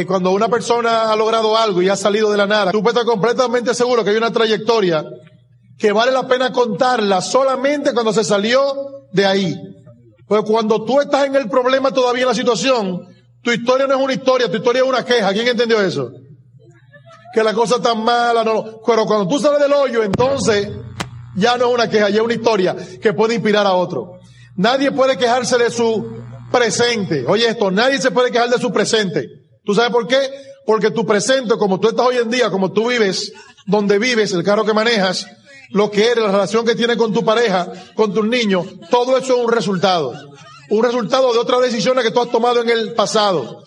eh, cuando una persona ha logrado algo y ha salido de la nada, tú puedes estar completamente seguro que hay una trayectoria que vale la pena contarla solamente cuando se salió de ahí. Pues cuando tú estás en el problema todavía en la situación, tu historia no es una historia, tu historia es una queja. ¿Quién entendió eso? Que la cosa está mala, no. Pero cuando tú sales del hoyo, entonces ya no es una queja, ya es una historia que puede inspirar a otro. Nadie puede quejarse de su presente. Oye esto, nadie se puede quejar de su presente. ¿Tú sabes por qué? Porque tu presente, como tú estás hoy en día, como tú vives, donde vives, el carro que manejas, lo que eres, la relación que tienes con tu pareja, con tus niños, todo eso es un resultado. Un resultado de otras decisiones que tú has tomado en el pasado.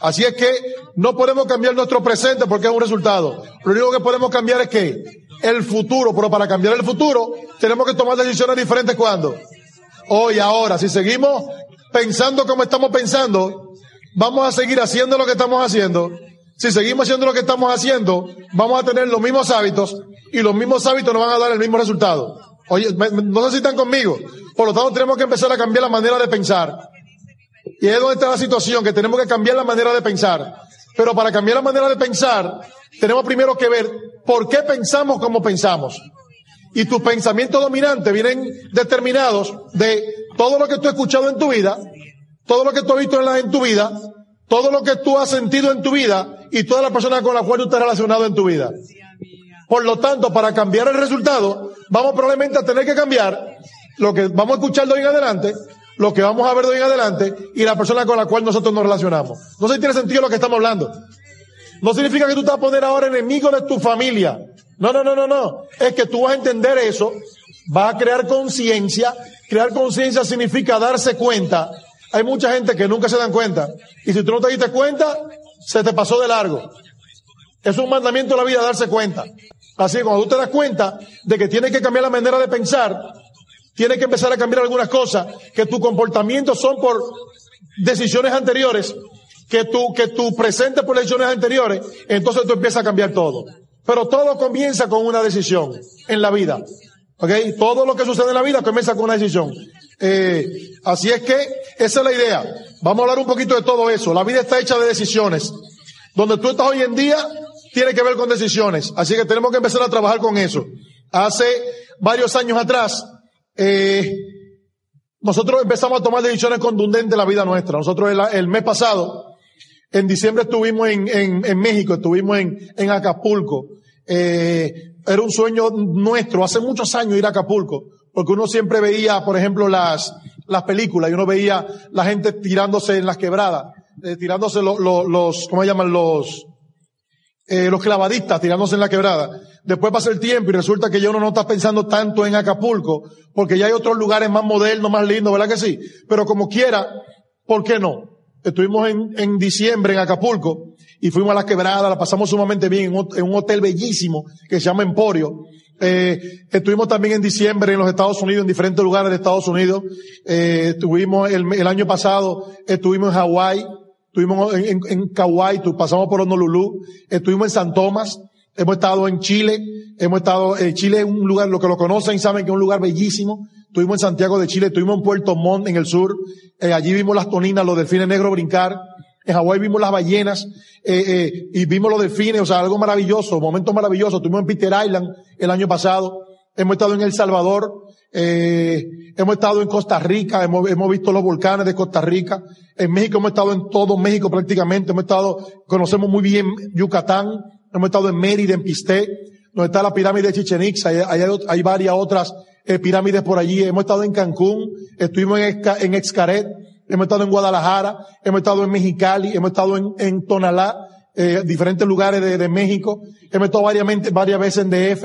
Así es que no podemos cambiar nuestro presente porque es un resultado. Lo único que podemos cambiar es que el futuro, pero para cambiar el futuro tenemos que tomar decisiones diferentes cuando. Hoy, ahora, si seguimos pensando como estamos pensando, vamos a seguir haciendo lo que estamos haciendo. Si seguimos haciendo lo que estamos haciendo, vamos a tener los mismos hábitos y los mismos hábitos nos van a dar el mismo resultado. Oye, no sé si están conmigo. Por lo tanto, tenemos que empezar a cambiar la manera de pensar. Y es donde está la situación, que tenemos que cambiar la manera de pensar. Pero para cambiar la manera de pensar, tenemos primero que ver por qué pensamos como pensamos. Y tus pensamientos dominantes vienen determinados de todo lo que tú has escuchado en tu vida, todo lo que tú has visto en, la, en tu vida, todo lo que tú has sentido en tu vida y todas las personas con las cuales tú estás relacionado en tu vida. Por lo tanto, para cambiar el resultado, vamos probablemente a tener que cambiar lo que vamos a escuchar de hoy en adelante, lo que vamos a ver de hoy en adelante y la persona con la cual nosotros nos relacionamos. No sé si tiene sentido lo que estamos hablando. No significa que tú te vas a poner ahora enemigo de tu familia. No, no, no, no, no. Es que tú vas a entender eso, vas a crear conciencia. Crear conciencia significa darse cuenta. Hay mucha gente que nunca se dan cuenta. Y si tú no te diste cuenta, se te pasó de largo. Es un mandamiento de la vida darse cuenta. Así que cuando tú te das cuenta de que tienes que cambiar la manera de pensar, tienes que empezar a cambiar algunas cosas, que tu comportamiento son por decisiones anteriores, que tu, que tu presente por decisiones anteriores, entonces tú empiezas a cambiar todo. Pero todo comienza con una decisión en la vida. ¿Ok? Todo lo que sucede en la vida comienza con una decisión. Eh, así es que esa es la idea. Vamos a hablar un poquito de todo eso. La vida está hecha de decisiones. Donde tú estás hoy en día, tiene que ver con decisiones. Así que tenemos que empezar a trabajar con eso. Hace varios años atrás, eh, nosotros empezamos a tomar decisiones contundentes en la vida nuestra. Nosotros el, mes pasado, en diciembre estuvimos en, México, estuvimos en, en Acapulco. Eh, era un sueño nuestro, hace muchos años ir a Acapulco, porque uno siempre veía, por ejemplo, las, las películas, y uno veía la gente tirándose en las quebradas, eh, tirándose los, ¿cómo se llaman? Los, eh, los clavadistas tirándose en la quebrada. Después pasa el tiempo y resulta que ya uno no está pensando tanto en Acapulco, porque ya hay otros lugares más modernos, más lindos, ¿verdad que sí? Pero como quiera, ¿por qué no? Estuvimos en, en diciembre en Acapulco y fuimos a la quebrada, la pasamos sumamente bien en un, hotel bellísimo que se llama Emporio. Eh, estuvimos también en diciembre en los Estados Unidos, en diferentes lugares de Estados Unidos. Eh, estuvimos el, año pasado, estuvimos en Hawái, estuvimos en, en, Kauai, pasamos por Honolulu, estuvimos en San Tomás, hemos estado en Chile, hemos estado, en Chile es un lugar, los que lo conocen saben que es un lugar bellísimo, estuvimos en Santiago de Chile, estuvimos en Puerto Montt, en el sur, eh, allí vimos las toninas, los delfines negros brincar, en Hawái vimos las ballenas, eh, eh, y vimos los delfines, o sea, algo maravilloso, momentos maravillosos, estuvimos en Peter Island el año pasado, hemos estado en El Salvador, eh, hemos estado en Costa Rica, hemos, hemos, visto los volcanes de Costa Rica. En México hemos estado en todo México prácticamente. Hemos estado, conocemos muy bien Yucatán. Hemos estado en Mérida, en Pisté, donde está la pirámide de Chichen Itza. Hay, hay, varias otras eh, pirámides por allí. Hemos estado en Cancún, estuvimos en, en Excaret, hemos estado en Guadalajara, hemos estado en Mexicali, hemos estado en, en Tonalá, eh, diferentes lugares de, de, México. Hemos estado varias, varias veces en DF.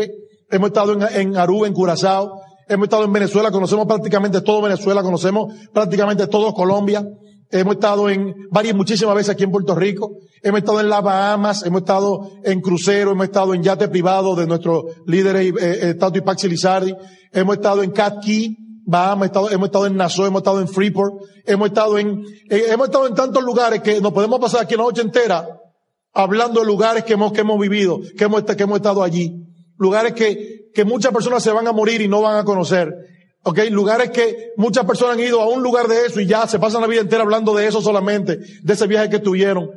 Hemos estado en, en Aruba, en Curazao. Hemos estado en Venezuela, conocemos prácticamente todo Venezuela, conocemos prácticamente todo Colombia. Hemos estado en varias, muchísimas veces aquí en Puerto Rico. Hemos estado en las Bahamas, hemos estado en crucero, hemos estado en yate privado de nuestros líderes, eh, eh, Tato y Paxi Lizardi. Hemos estado en Cat Key, Bahamas, estado, hemos estado en Nassau, hemos estado en Freeport, hemos estado en, eh, hemos estado en tantos lugares que nos podemos pasar aquí la noche entera hablando de lugares que hemos, que hemos vivido, que hemos, que hemos estado allí. Lugares que, que muchas personas se van a morir y no van a conocer. ¿Ok? Lugares que muchas personas han ido a un lugar de eso y ya se pasan la vida entera hablando de eso solamente, de ese viaje que tuvieron.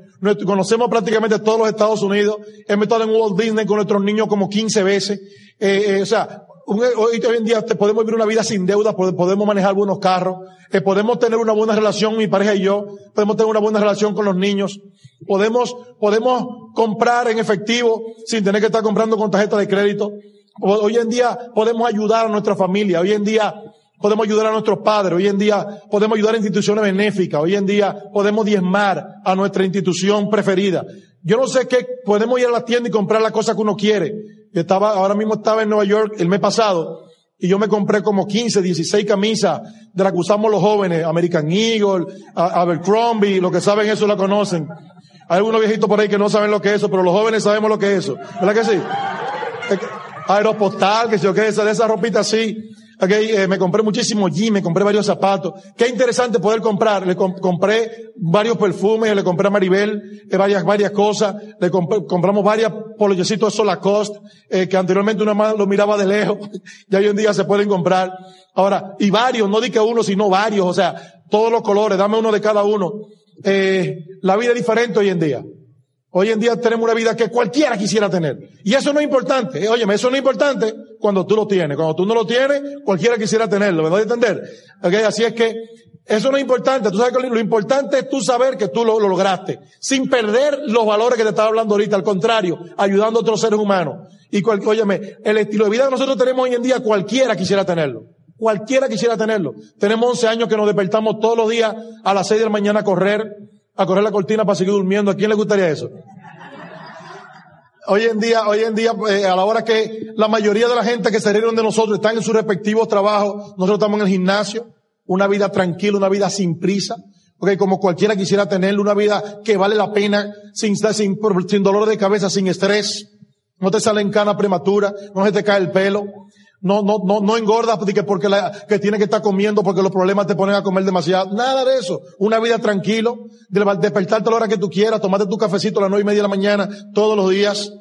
conocemos prácticamente todos los Estados Unidos, hemos estado en Walt Disney con nuestros niños como 15 veces, eh, eh, o sea, hoy, en día podemos vivir una vida sin deuda, podemos manejar buenos carros, eh, podemos tener una buena relación, mi pareja y yo, podemos tener una buena relación con los niños, podemos, podemos comprar en efectivo sin tener que estar comprando con tarjeta de crédito. Hoy en día podemos ayudar a nuestra familia, hoy en día podemos ayudar a nuestros padres, hoy en día podemos ayudar a instituciones benéficas, hoy en día podemos diezmar a nuestra institución preferida. Yo no sé qué, podemos ir a la tienda y comprar la cosa que uno quiere. Yo estaba, ahora mismo estaba en Nueva York el mes pasado y yo me compré como 15, 16 camisas de las que usamos los jóvenes, American Eagle, Abercrombie, los que saben eso la conocen. Hay algunos viejitos por ahí que no saben lo que es eso, pero los jóvenes sabemos lo que es eso. ¿Verdad que sí? Aeropostal, que sé yo qué, esa, de esa ropita así. Okay, eh, me compré muchísimo jeans, me compré varios zapatos. Qué interesante poder comprar. Le compré varios perfumes, le compré a Maribel eh, varias, varias cosas. Le compramos varias polochecitos de Solacoste, eh, que anteriormente una más lo miraba de lejos. ya hoy en día se pueden comprar. Ahora, y varios, no di que uno, sino varios. O sea, todos los colores, dame uno de cada uno. Eh, la vida es diferente hoy en día. Hoy en día tenemos una vida que cualquiera quisiera tener. Y eso no es importante. Eh, óyeme, eso no es importante cuando tú lo tienes. Cuando tú no lo tienes, cualquiera quisiera tenerlo. ¿Me doy entender? Así es que eso no es importante. Tú sabes que lo importante es tú saber que tú lo, lograste. Sin perder los valores que te estaba hablando ahorita. Al contrario, ayudando a otros seres humanos. Y cual, óyeme, el estilo de vida que nosotros tenemos hoy en día, cualquiera quisiera tenerlo. Cualquiera quisiera tenerlo. Tenemos 11 años que nos despertamos todos los días a las 6 de la mañana a correr a correr la cortina para seguir durmiendo. ¿A quién le gustaría eso? Hoy en día, hoy en día, eh, a la hora que la mayoría de la gente que se rieron de nosotros están en sus respectivos trabajos, nosotros estamos en el gimnasio, una vida tranquila, una vida sin prisa, porque como cualquiera quisiera tener una vida que vale la pena, sin, sin, sin dolor de cabeza, sin estrés, no te salen canas prematura, no se te cae el pelo, no, no, no, no engordas porque, porque la, que tienes que estar comiendo porque los problemas te ponen a comer demasiado. Nada de eso. Una vida tranquilo, de despertarte a la hora que tú quieras, tomarte tu cafecito a las nueve y media de la mañana todos los días,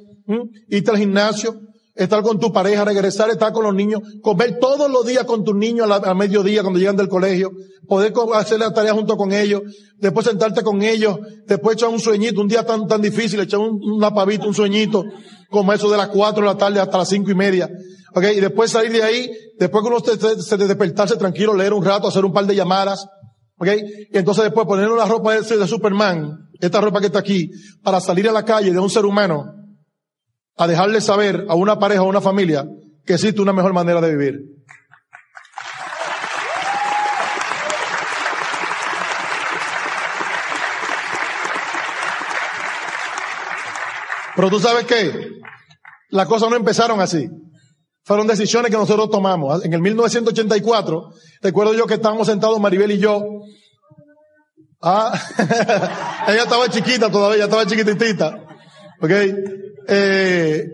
irte al gimnasio, estar con tu pareja, regresar, estar con los niños, comer todos los días con tus niños a, mediodía cuando llegan del colegio, poder hacer la tarea junto con ellos, después sentarte con ellos, después echar un sueñito, un día tan, tan difícil, echar un, una pavita, un sueñito, como eso de las cuatro de la tarde hasta las cinco y media. Okay, y después salir de ahí, después que uno se, se, despertarse tranquilo, leer un rato, hacer un par de llamadas, okay, y entonces después poner la ropa de, de Superman, esta ropa que está aquí, para salir a la calle de un ser humano, a dejarle saber a una pareja o a una familia que existe una mejor manera de vivir. Pero tú sabes qué, las cosas no empezaron así. Fueron decisiones que nosotros tomamos. En el 1984, recuerdo yo que estábamos sentados Maribel y yo. Ah, ella estaba chiquita todavía, ella estaba chiquitita. Ok. Eh,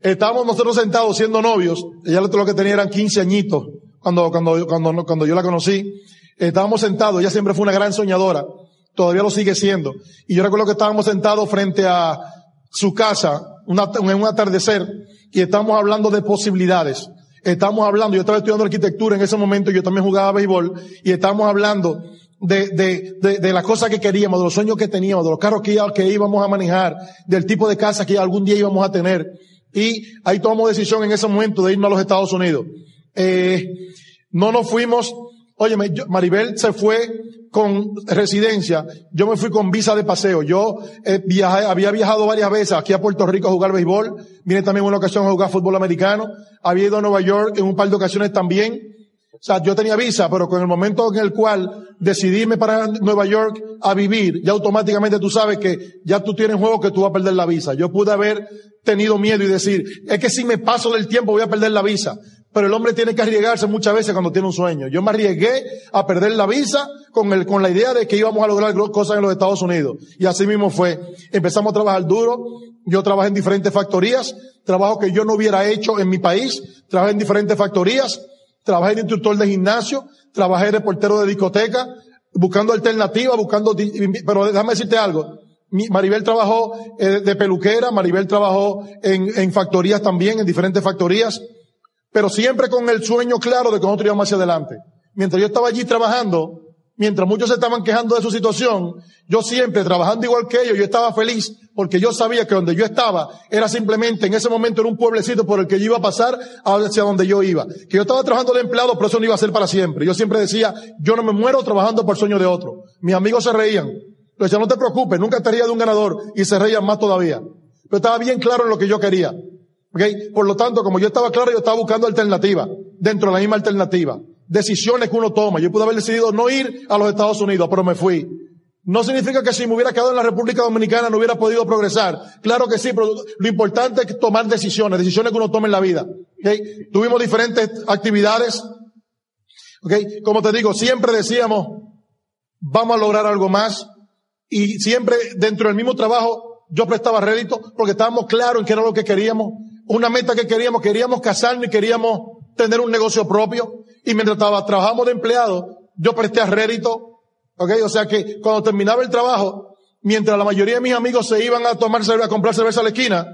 estábamos nosotros sentados siendo novios. Ella lo que tenía eran 15 añitos cuando, cuando, cuando, cuando yo la conocí. Estábamos sentados, ella siempre fue una gran soñadora. Todavía lo sigue siendo. Y yo recuerdo que estábamos sentados frente a su casa, en un atardecer y estamos hablando de posibilidades. Estamos hablando, yo estaba estudiando arquitectura en ese momento, yo también jugaba béisbol, y estamos hablando de, de, de, de las cosas que queríamos, de los sueños que teníamos, de los carros que, que íbamos a manejar, del tipo de casa que algún día íbamos a tener. Y ahí tomamos decisión en ese momento de irnos a los Estados Unidos. Eh, no nos fuimos Oye, Maribel se fue con residencia, yo me fui con visa de paseo. Yo eh, había viajado varias veces aquí a Puerto Rico a jugar béisbol, vine también una ocasión a jugar fútbol americano, había ido a Nueva York en un par de ocasiones también. O sea, yo tenía visa, pero con el momento en el cual decidí irme para Nueva York a vivir, ya automáticamente tú sabes que ya tú tienes juego que tú vas a perder la visa. Yo pude haber tenido miedo y decir, es que si me paso del tiempo voy a perder la visa. Pero el hombre tiene que arriesgarse muchas veces cuando tiene un sueño. Yo me arriesgué a perder la visa con, el, con la idea de que íbamos a lograr cosas en los Estados Unidos. Y así mismo fue. Empezamos a trabajar duro. Yo trabajé en diferentes factorías, trabajo que yo no hubiera hecho en mi país. Trabajé en diferentes factorías. Trabajé de instructor de gimnasio. Trabajé de portero de discoteca. Buscando alternativas, buscando, pero déjame decirte algo. Maribel trabajó eh, de peluquera, Maribel trabajó en, en factorías también, en diferentes factorías pero siempre con el sueño claro de que nosotros íbamos hacia adelante. Mientras yo estaba allí trabajando, mientras muchos se estaban quejando de su situación, yo siempre trabajando igual que ellos, yo estaba feliz porque yo sabía que donde yo estaba era simplemente en ese momento era un pueblecito por el que yo iba a pasar hacia donde yo iba. Que yo estaba trabajando de empleado, pero eso no iba a ser para siempre. Yo siempre decía, yo no me muero trabajando por sueño de otro. Mis amigos se reían. Le decía, no te preocupes, nunca te de un ganador y se reían más todavía. Pero estaba bien claro en lo que yo quería. ¿Okay? Por lo tanto, como yo estaba claro, yo estaba buscando alternativas dentro de la misma alternativa decisiones que uno toma. Yo pude haber decidido no ir a los Estados Unidos, pero me fui. No significa que si me hubiera quedado en la República Dominicana no hubiera podido progresar. Claro que sí, pero lo importante es tomar decisiones, decisiones que uno tome en la vida. ¿Okay? Tuvimos diferentes actividades. ¿Okay? Como te digo, siempre decíamos, vamos a lograr algo más. Y siempre dentro del mismo trabajo yo prestaba rédito porque estábamos claros en qué era lo que queríamos. Una meta que queríamos, queríamos casarnos y queríamos tener un negocio propio. Y mientras trabajamos de empleado, yo presté a rédito. ¿Ok? O sea que cuando terminaba el trabajo, mientras la mayoría de mis amigos se iban a tomar cerveza, a comprar cerveza a la esquina,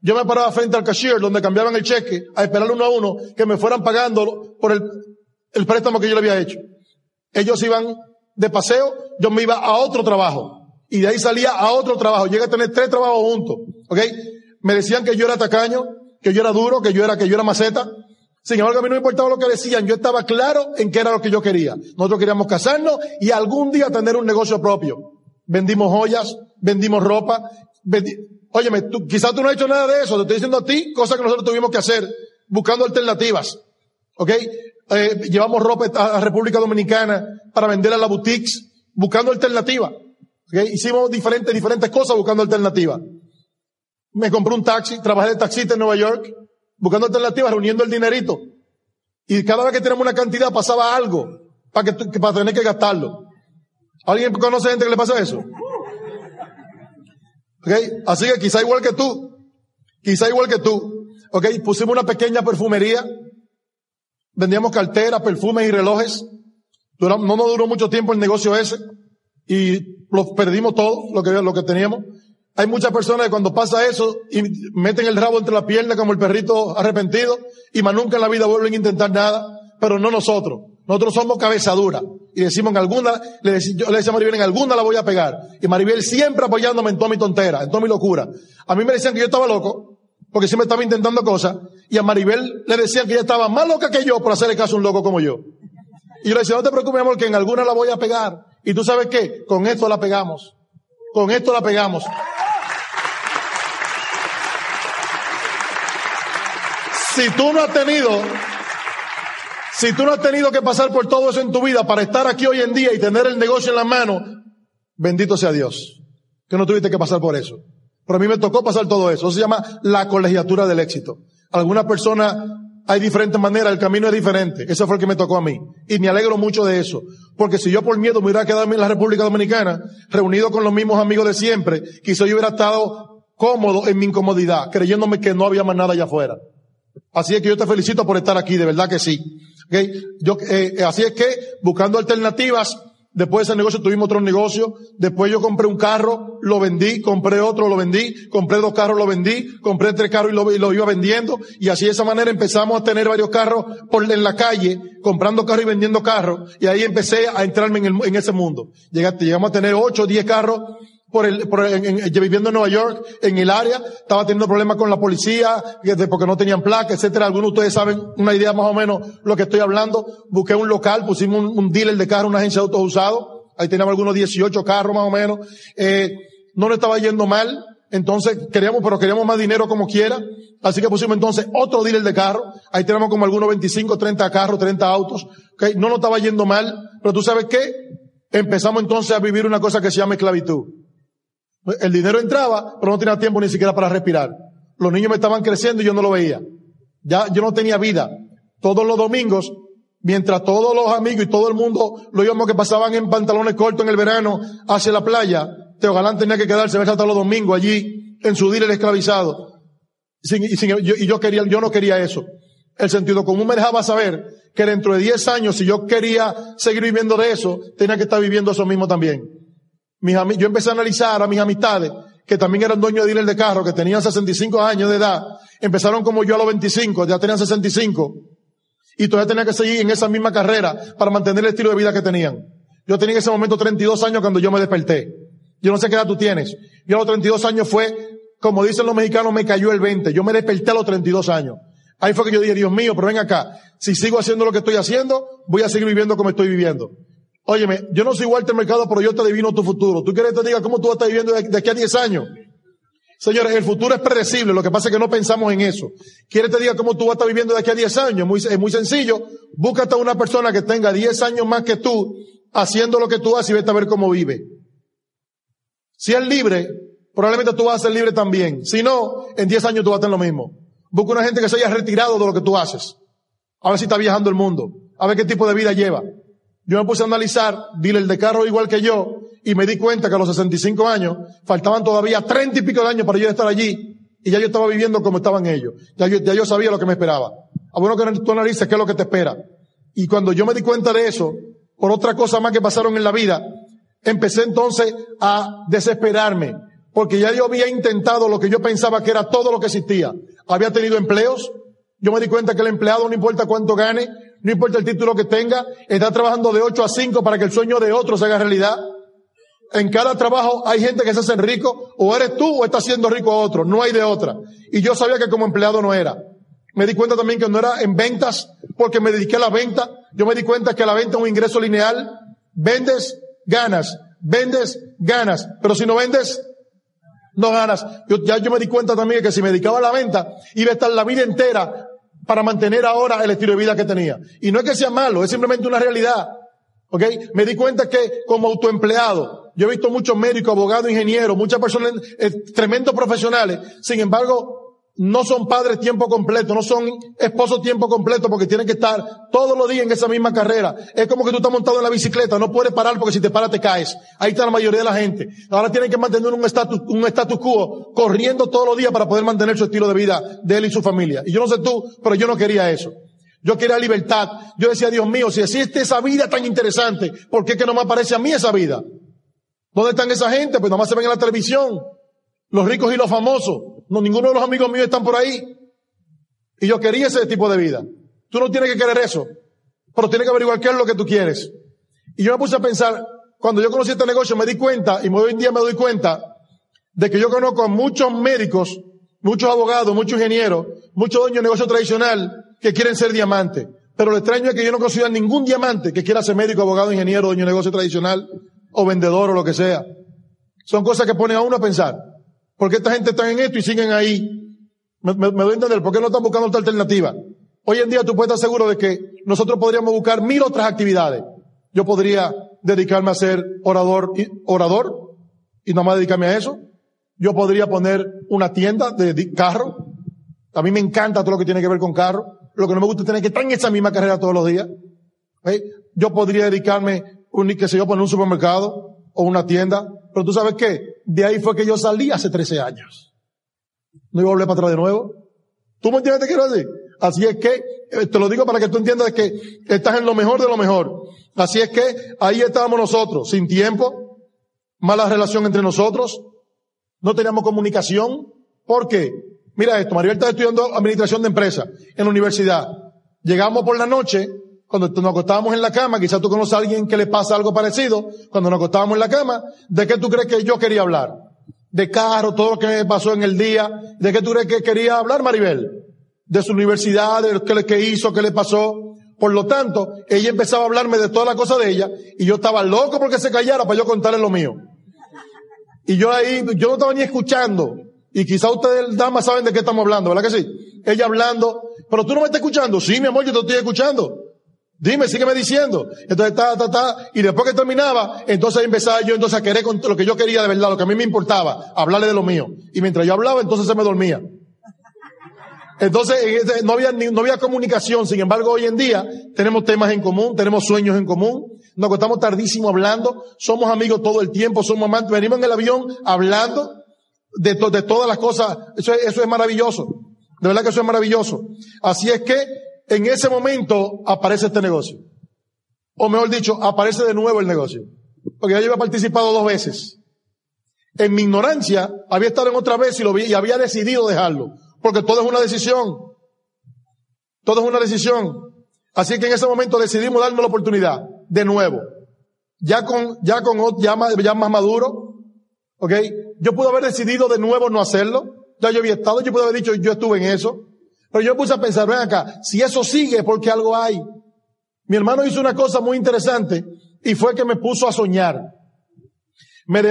yo me paraba frente al cashier donde cambiaban el cheque a esperar uno a uno que me fueran pagando por el, el préstamo que yo le había hecho. Ellos iban de paseo, yo me iba a otro trabajo. Y de ahí salía a otro trabajo. Llegué a tener tres trabajos juntos. Me decían que yo era tacaño, que yo era duro, que yo era, que yo era maceta. Sin embargo, a mí no me importaba lo que decían, yo estaba claro en qué era lo que yo quería. Nosotros queríamos casarnos y algún día tener un negocio propio. Vendimos joyas, vendimos ropa. Óyeme, tú, quizás tú no has hecho nada de eso, te estoy diciendo a ti cosas que nosotros tuvimos que hacer, buscando alternativas. ¿Ok? Eh, llevamos ropa a República Dominicana para vender a la boutiques, buscando alternativas. ¿Ok? Hicimos diferentes, diferentes cosas buscando alternativas. Me compré un taxi, trabajé de taxista en Nueva York, buscando alternativas, reuniendo el dinerito. Y cada vez que tenemos una cantidad pasaba algo para, que, para tener que gastarlo. ¿Alguien conoce gente que le pasa eso? Okay. Así que quizá igual que tú, quizá igual que tú, ok, pusimos una pequeña perfumería, vendíamos carteras, perfumes y relojes. no nos duró mucho tiempo el negocio ese y lo perdimos todo lo que, lo que teníamos. Hay muchas personas que cuando pasa eso y meten el rabo entre la pierna como el perrito arrepentido y más nunca en la vida vuelven a intentar nada, pero no nosotros. Nosotros somos cabezadura y decimos en alguna, le yo le decía a Maribel, en alguna la voy a pegar. Y Maribel siempre apoyándome en toda mi tontera, en toda mi locura. A mí me decían que yo estaba loco, porque siempre estaba intentando cosas, y a Maribel le decían que ella estaba más loca que yo por hacerle caso a un loco como yo. Y yo le decía, no te preocupes, amor, que en alguna la voy a pegar. Y tú sabes qué, con esto la pegamos. Con esto la pegamos. Si tú no has tenido, si tú no has tenido que pasar por todo eso en tu vida para estar aquí hoy en día y tener el negocio en la mano, bendito sea Dios, que no tuviste que pasar por eso. Pero a mí me tocó pasar todo eso. Eso se llama la colegiatura del éxito. Algunas personas hay diferentes maneras, el camino es diferente. Ese fue el que me tocó a mí. Y me alegro mucho de eso. Porque si yo por miedo me hubiera quedado en la República Dominicana, reunido con los mismos amigos de siempre, quizá yo hubiera estado cómodo en mi incomodidad, creyéndome que no había más nada allá afuera. Así es que yo te felicito por estar aquí, de verdad que sí. Okay. Yo, eh, así es que, buscando alternativas, después de ese negocio tuvimos otro negocio, después yo compré un carro, lo vendí, compré otro, lo vendí, compré dos carros, lo vendí, compré tres carros y lo, iba vendiendo, y así de esa manera empezamos a tener varios carros por, en la calle, comprando carros y vendiendo carros, y ahí empecé a entrarme en, el, en ese mundo. llegamos a tener ocho diez carros por el, por en, viviendo en Nueva York, en el área, estaba teniendo problemas con la policía, porque no tenían placa, etcétera. Algunos de ustedes saben una idea más o menos lo que estoy hablando. Busqué un local, pusimos un, dealer de carros, una agencia de autos usados. Ahí teníamos algunos 18 carros más o menos. Eh, no le estaba yendo mal. Entonces queríamos, pero queríamos más dinero como quiera. Así que pusimos entonces otro dealer de carros. Ahí tenemos como algunos 25, 30 carros, 30 autos. Okay. No nos estaba yendo mal. Pero tú sabes qué? Empezamos entonces a vivir una cosa que se llama esclavitud. El dinero entraba, pero no tenía tiempo ni siquiera para respirar. Los niños me estaban creciendo y yo no lo veía. Ya yo no tenía vida. Todos los domingos, mientras todos los amigos y todo el mundo, lo íbamos que pasaban en pantalones cortos en el verano hacia la playa, Teo Galán tenía que quedarse hasta los domingos allí en su dealer esclavizado. y, yo, quería, yo no quería eso. El sentido común me dejaba saber que dentro de 10 años, si yo quería seguir viviendo de eso, tenía que estar viviendo eso mismo también yo empecé a analizar a mis amistades, que también eran dueños de dealers de carro, que tenían 65 años de edad, empezaron como yo a los 25, ya tenían 65, y todavía tenían que seguir en esa misma carrera para mantener el estilo de vida que tenían. Yo tenía en ese momento 32 años cuando yo me desperté. Yo no sé qué edad tú tienes. Yo a los 32 años fue, como dicen los mexicanos, me cayó el 20. Yo me desperté a los 32 años. Ahí fue que yo dije, Dios mío, pero ven acá. Si sigo haciendo lo que estoy haciendo, voy a seguir viviendo como estoy viviendo. Óyeme, yo no soy Walter Mercado, pero yo te adivino tu futuro. ¿Tú quieres que te diga cómo tú vas a estar viviendo de aquí a 10 años? Señores, el futuro es predecible, lo que pasa es que no pensamos en eso. ¿Quieres que te diga cómo tú vas a estar viviendo de aquí a 10 años? Es muy sencillo. Búscate a una persona que tenga 10 años más que tú haciendo lo que tú haces y vete a ver cómo vive. Si es libre, probablemente tú vas a ser libre también. Si no, en 10 años tú vas a tener lo mismo. Busca una gente que se haya retirado de lo que tú haces. A ver si está viajando el mundo. A ver qué tipo de vida lleva. Yo me puse a analizar, el de carro igual que yo, y me di cuenta que a los 65 años faltaban todavía 30 y pico de años para yo estar allí, y ya yo estaba viviendo como estaban ellos. Ya yo, ya yo sabía lo que me esperaba. A bueno que tú analices qué es lo que te espera. Y cuando yo me di cuenta de eso, por otra cosa más que pasaron en la vida, empecé entonces a desesperarme, porque ya yo había intentado lo que yo pensaba que era todo lo que existía. Había tenido empleos, yo me di cuenta que el empleado no importa cuánto gane, no importa el título que tenga, está trabajando de 8 a 5 para que el sueño de otros se haga realidad. En cada trabajo hay gente que se hace rico, o eres tú o estás siendo rico a otro, no hay de otra. Y yo sabía que como empleado no era. Me di cuenta también que no era en ventas, porque me dediqué a la venta. Yo me di cuenta que la venta es un ingreso lineal. Vendes, ganas. Vendes, ganas. Pero si no vendes, no ganas. Yo, ya yo me di cuenta también que si me dedicaba a la venta, iba a estar la vida entera para mantener ahora el estilo de vida que tenía. Y no es que sea malo, es simplemente una realidad. ¿Ok? Me di cuenta que como autoempleado, yo he visto muchos médicos, abogados, ingenieros, muchas personas, eh, tremendos profesionales. Sin embargo, no son padres tiempo completo, no son esposos tiempo completo porque tienen que estar todos los días en esa misma carrera. Es como que tú estás montado en la bicicleta, no puedes parar porque si te paras te caes. Ahí está la mayoría de la gente. Ahora tienen que mantener un estatus, un status quo, corriendo todos los días para poder mantener su estilo de vida de él y su familia. Y yo no sé tú, pero yo no quería eso. Yo quería libertad. Yo decía, Dios mío, si existe esa vida tan interesante, ¿por qué que no me aparece a mí esa vida? ¿Dónde están esa gente? Pues nomás se ven en la televisión. Los ricos y los famosos. No, ninguno de los amigos míos están por ahí. Y yo quería ese tipo de vida. Tú no tienes que querer eso, pero tienes que averiguar qué es lo que tú quieres. Y yo me puse a pensar, cuando yo conocí este negocio me di cuenta, y hoy en día me doy cuenta, de que yo conozco a muchos médicos, muchos abogados, muchos ingenieros, muchos dueños de negocio tradicional que quieren ser diamantes. Pero lo extraño es que yo no consigo a ningún diamante que quiera ser médico, abogado, ingeniero, dueño de negocio tradicional, o vendedor, o lo que sea. Son cosas que ponen a uno a pensar. ¿Por qué esta gente está en esto y siguen ahí? Me, doy a entender, ¿por qué no están buscando otra alternativa? Hoy en día tú puedes estar seguro de que nosotros podríamos buscar mil otras actividades. Yo podría dedicarme a ser orador, orador y nada más dedicarme a eso. Yo podría poner una tienda de carro. A mí me encanta todo lo que tiene que ver con carro. Lo que no me gusta es tener que estar en esa misma carrera todos los días. Yo podría dedicarme, un, que sé yo, poner un supermercado o una tienda. Pero tú sabes qué? De ahí fue que yo salí hace 13 años. No iba a volver para atrás de nuevo. ¿Tú me entiendes qué quiero decir? Así es que, eh, te lo digo para que tú entiendas que estás en lo mejor de lo mejor. Así es que ahí estábamos nosotros, sin tiempo, mala relación entre nosotros, no teníamos comunicación. ¿Por qué? Mira esto, Maribel está estudiando administración de empresas en la universidad. Llegamos por la noche, cuando nos acostábamos en la cama, quizás tú conoces a alguien que le pasa algo parecido, cuando nos acostábamos en la cama, ¿de qué tú crees que yo quería hablar? De carro, todo lo que pasó en el día, ¿de qué tú crees que quería hablar Maribel? De su universidad, de lo que hizo, qué le pasó. Por lo tanto, ella empezaba a hablarme de toda la cosa de ella, y yo estaba loco porque se callara para yo contarle lo mío. Y yo ahí, yo no estaba ni escuchando. Y quizá ustedes, damas, saben de qué estamos hablando, ¿verdad que sí? Ella hablando, pero tú no me estás escuchando. Sí, mi amor, yo te estoy escuchando. Dime, sígueme diciendo. Entonces, ta, ta, ta. Y después que terminaba, entonces empezaba yo entonces a querer con lo que yo quería de verdad, lo que a mí me importaba, hablarle de lo mío. Y mientras yo hablaba, entonces se me dormía. Entonces, no había, no había comunicación. Sin embargo, hoy en día tenemos temas en común, tenemos sueños en común. Nos acostamos tardísimo hablando. Somos amigos todo el tiempo, somos amantes. Venimos en el avión hablando de, de todas las cosas. Eso, eso es maravilloso. De verdad que eso es maravilloso. Así es que en ese momento aparece este negocio. O mejor dicho, aparece de nuevo el negocio. Porque ya yo había participado dos veces. En mi ignorancia, había estado en otra vez y lo vi y había decidido dejarlo. Porque todo es una decisión. Todo es una decisión. Así que en ese momento decidimos darnos la oportunidad. De nuevo. ya con, ya con, ya más, ya más maduro, ¿ok? Yo pude haber decidido de nuevo no hacerlo, ya yo había estado, yo pude haber dicho, yo estuve en eso, pero yo puse a pensar, ven acá, si eso sigue es porque algo hay. Mi hermano hizo una cosa muy interesante y fue que me puso a soñar. Me,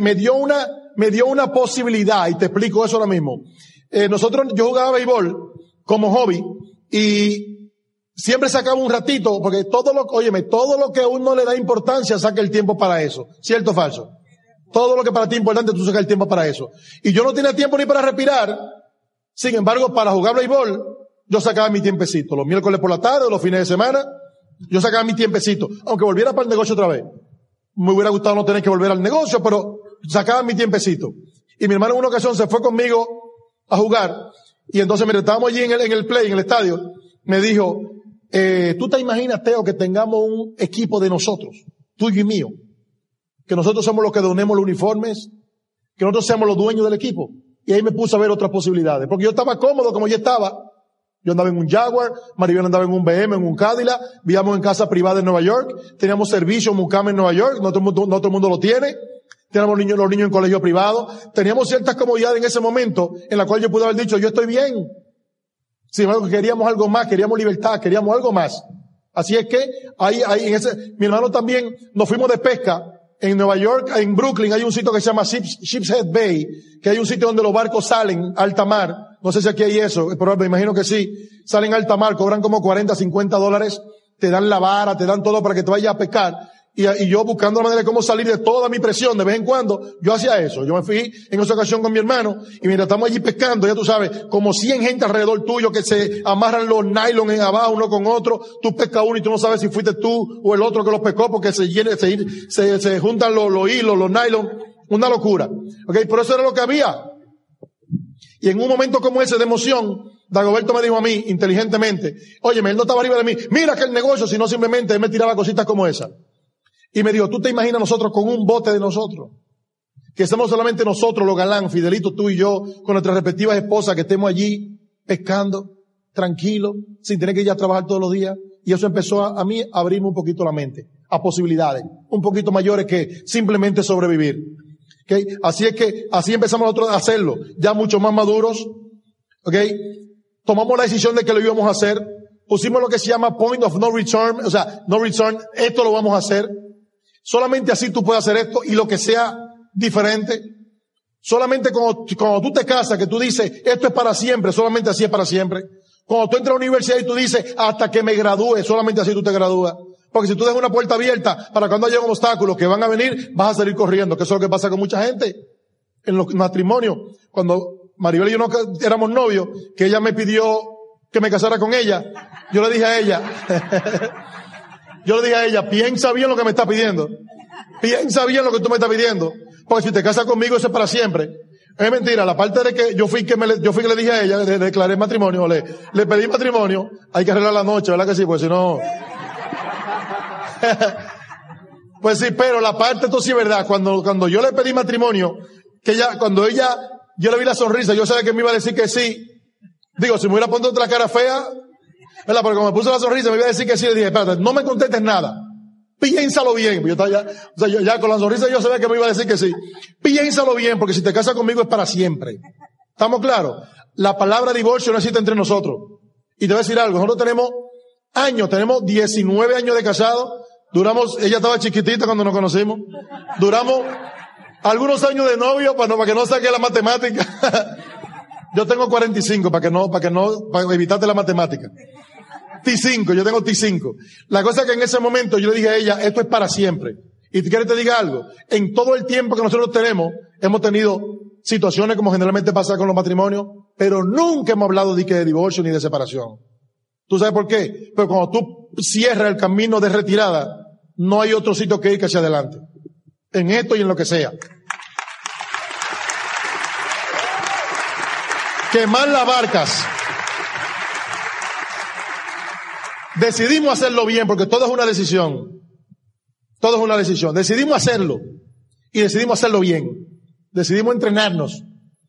me, dio una, me dio una posibilidad y te explico eso ahora mismo. Eh, nosotros, yo jugaba béisbol como hobby y siempre sacaba un ratito porque todo lo, óyeme, todo lo que a uno le da importancia saca el tiempo para eso. ¿Cierto o falso? Todo lo que para ti es importante, tú sacas el tiempo para eso. Y yo no tenía tiempo ni para respirar. Sin embargo, para jugar béisbol, yo sacaba mi tiempecito. Los miércoles por la tarde, los fines de semana, yo sacaba mi tiempecito. Aunque volviera para el negocio otra vez. Me hubiera gustado no tener que volver al negocio, pero sacaba mi tiempecito. Y mi hermano en una ocasión se fue conmigo a jugar. Y entonces, mientras estábamos allí en el, en el play, en el estadio, me dijo, eh, ¿tú te imaginas, Teo, que tengamos un equipo de nosotros, tuyo y mío? Que nosotros somos los que donemos los uniformes, que nosotros seamos los dueños del equipo. Y ahí me puse a ver otras posibilidades. Porque yo estaba cómodo como yo estaba. Yo andaba en un Jaguar, Maribel andaba en un BM, en un Cadillac, vivíamos en casa privada en Nueva York, teníamos servicio en Mucama en Nueva York, no todo, no todo el mundo lo tiene, teníamos niños, los niños en colegio privado, teníamos ciertas comodidades en ese momento en la cual yo pude haber dicho, yo estoy bien. Sin embargo, queríamos algo más, queríamos libertad, queríamos algo más. Así es que ahí, ahí en ese, mi hermano también nos fuimos de pesca en Nueva York, en Brooklyn, hay un sitio que se llama Ships, Head Bay, que hay un sitio donde los barcos salen alta mar. No sé si aquí hay eso, pero me imagino que sí. Salen alta mar, cobran como 40, 50 dólares, te dan la vara, te dan todo para que te vayas a pescar. Y, yo buscando la manera de cómo salir de toda mi presión de vez en cuando, yo hacía eso. Yo me fui en esa ocasión con mi hermano y mientras estamos allí pescando, ya tú sabes, como 100 gente alrededor tuyo que se amarran los nylon en abajo uno con otro, tú pescas uno y tú no sabes si fuiste tú o el otro que los pescó porque se, llene, se, se, se juntan los, los, hilos, los nylon, una locura. Ok, por eso era lo que había. Y en un momento como ese de emoción, Dagoberto me dijo a mí, inteligentemente, oye, él no estaba arriba de mí, mira que el negocio, sino simplemente él me tiraba cositas como esa. Y me dijo, ¿tú te imaginas nosotros con un bote de nosotros? Que estemos solamente nosotros, los galán, Fidelito, tú y yo, con nuestras respectivas esposas, que estemos allí pescando, tranquilos, sin tener que ir a trabajar todos los días. Y eso empezó a, mí abrirme un poquito la mente, a posibilidades, un poquito mayores que simplemente sobrevivir. ¿Okay? Así es que, así empezamos nosotros a hacerlo, ya mucho más maduros, ¿ok? Tomamos la decisión de que lo íbamos a hacer, pusimos lo que se llama point of no return, o sea, no return, esto lo vamos a hacer, Solamente así tú puedes hacer esto y lo que sea diferente. Solamente cuando, cuando tú te casas, que tú dices, esto es para siempre, solamente así es para siempre. Cuando tú entras a la universidad y tú dices, hasta que me gradúe, solamente así tú te gradúas. Porque si tú dejas una puerta abierta para cuando haya obstáculos que van a venir, vas a salir corriendo, que eso es lo que pasa con mucha gente en los matrimonios. Cuando Maribel y yo no éramos novios, que ella me pidió que me casara con ella, yo le dije a ella, Yo le dije a ella, piensa bien lo que me está pidiendo. Piensa bien lo que tú me estás pidiendo. Porque si te casas conmigo, eso es para siempre. Es mentira, la parte de que yo fui que me, yo fui que le dije a ella, le, declaré matrimonio, le, le pedí matrimonio, hay que arreglar la noche, ¿verdad que sí? Pues si no. pues sí, pero la parte, esto sí es verdad, cuando, cuando yo le pedí matrimonio, que ella, cuando ella, yo le vi la sonrisa, yo sabía que me iba a decir que sí. Digo, si me hubiera puesto otra cara fea, ¿Verdad? Porque como me puso la sonrisa, me iba a decir que sí, le dije, espérate, no me contestes nada. Piénsalo bien. Yo estaba ya, o sea, yo, ya con la sonrisa yo sabía que me iba a decir que sí. Piénsalo bien, porque si te casas conmigo es para siempre. ¿Estamos claros? La palabra divorcio no existe entre nosotros. Y te voy a decir algo, nosotros tenemos años, tenemos 19 años de casado. Duramos, ella estaba chiquitita cuando nos conocimos. Duramos algunos años de novio para, no, para que no saque la matemática. Yo tengo 45 para que no, para que no, para evitarte la matemática. T5, yo tengo T5. La cosa es que en ese momento yo le dije a ella, esto es para siempre. Y quiero que te diga algo. En todo el tiempo que nosotros tenemos, hemos tenido situaciones como generalmente pasa con los matrimonios, pero nunca hemos hablado de, de divorcio ni de separación. ¿Tú sabes por qué? Pero cuando tú cierras el camino de retirada, no hay otro sitio que ir que hacia adelante. En esto y en lo que sea. Quemar las barcas. Decidimos hacerlo bien porque todo es una decisión. Todo es una decisión. Decidimos hacerlo. Y decidimos hacerlo bien. Decidimos entrenarnos.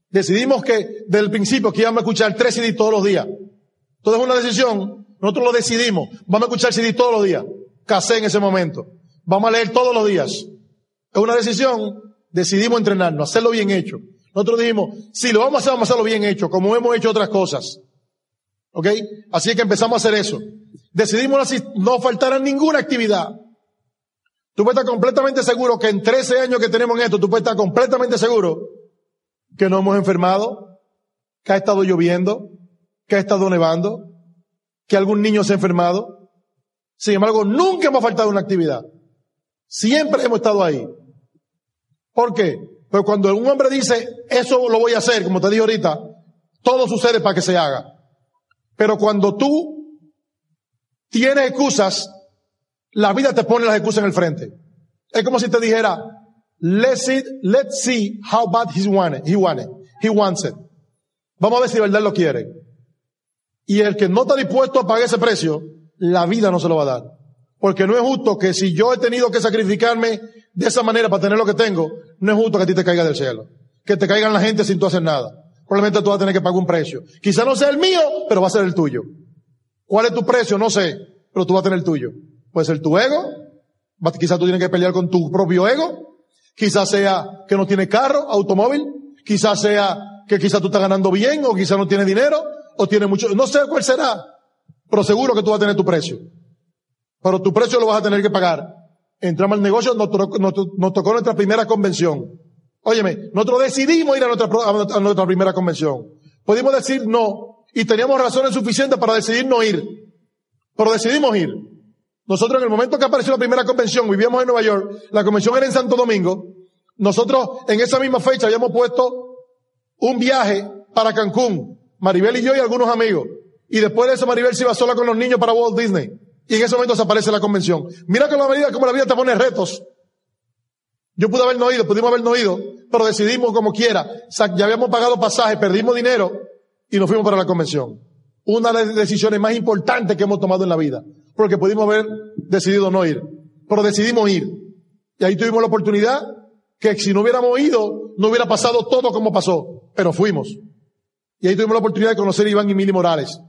Decidimos que desde el principio que íbamos a escuchar tres CD todos los días. Todo es una decisión. Nosotros lo decidimos. Vamos a escuchar CD todos los días. Casé en ese momento. Vamos a leer todos los días. Es una decisión, decidimos entrenarnos, hacerlo bien hecho. Nosotros dijimos, si lo vamos a hacer, vamos a hacerlo bien hecho, como hemos hecho otras cosas. ¿Ok? Así que empezamos a hacer eso. Decidimos no faltar ninguna actividad. Tú puedes estar completamente seguro que en 13 años que tenemos en esto, tú puedes estar completamente seguro que no hemos enfermado, que ha estado lloviendo, que ha estado nevando, que algún niño se ha enfermado. Sin embargo, nunca hemos faltado una actividad. Siempre hemos estado ahí. ¿Por qué? Pues cuando un hombre dice, eso lo voy a hacer, como te dije ahorita, todo sucede para que se haga. Pero cuando tú tienes excusas, la vida te pone las excusas en el frente. Es como si te dijera, let's see, let's see how bad he wants it, he wants it, he wants it. Vamos a ver si de verdad lo quiere. Y el que no está dispuesto a pagar ese precio, la vida no se lo va a dar. Porque no es justo que si yo he tenido que sacrificarme de esa manera para tener lo que tengo, no es justo que a ti te caiga del cielo. Que te caigan la gente sin tú hacer nada. Probablemente tú vas a tener que pagar un precio. Quizá no sea el mío, pero va a ser el tuyo. ¿Cuál es tu precio? No sé, pero tú vas a tener el tuyo. Puede ser tu ego, quizás tú tienes que pelear con tu propio ego, quizás sea que no tienes carro, automóvil, quizás sea que quizás tú estás ganando bien o quizás no tienes dinero o tienes mucho, no sé cuál será, pero seguro que tú vas a tener tu precio. Pero tu precio lo vas a tener que pagar. Entramos al negocio, nos, tocó nuestra primera convención. Óyeme, nosotros decidimos ir a nuestra, a nuestra primera convención. Pudimos decir no y teníamos razones suficientes para decidir no ir. Pero decidimos ir. Nosotros en el momento que apareció la primera convención, vivíamos en Nueva York, la convención era en Santo Domingo, nosotros en esa misma fecha habíamos puesto un viaje para Cancún, Maribel y yo y algunos amigos. Y después de eso Maribel se iba sola con los niños para Walt Disney. Y en ese momento se aparece la convención. Mira que la vida, como la vida te pone retos. Yo pude haber no ido, pudimos haber no ido, pero decidimos como quiera. Ya habíamos pagado pasaje, perdimos dinero y nos fuimos para la convención. Una de las decisiones más importantes que hemos tomado en la vida porque pudimos haber decidido no ir, pero decidimos ir. Y ahí tuvimos la oportunidad que si no hubiéramos ido, no hubiera pasado todo como pasó, pero fuimos. Y ahí tuvimos la oportunidad de conocer Iván y Mili Morales.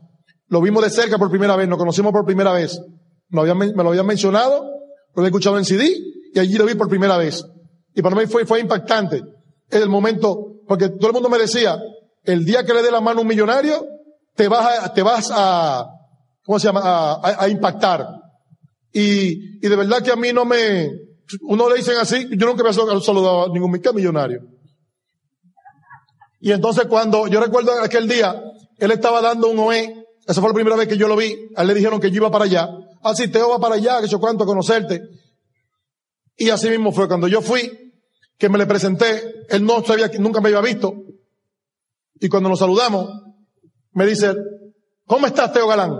Lo vimos de cerca por primera vez, nos conocimos por primera vez. Me lo habían, me lo mencionado, lo había escuchado en CD y allí lo vi por primera vez. Y para mí fue, fue impactante. El momento, porque todo el mundo me decía, el día que le dé la mano a un millonario, te vas a, te vas a, ¿cómo se llama? A, impactar. Y, y de verdad que a mí no me, uno le dicen así, yo nunca me he saludado a ningún millonario. Y entonces cuando, yo recuerdo aquel día, él estaba dando un OE, esa fue la primera vez que yo lo vi, a él le dijeron que yo iba para allá, ah sí, Teo va para allá, que yo cuánto a conocerte. Y así mismo fue, cuando yo fui, que me le presenté, él no sabía, nunca me había visto, y cuando nos saludamos, me dice, ¿cómo estás Teo Galán?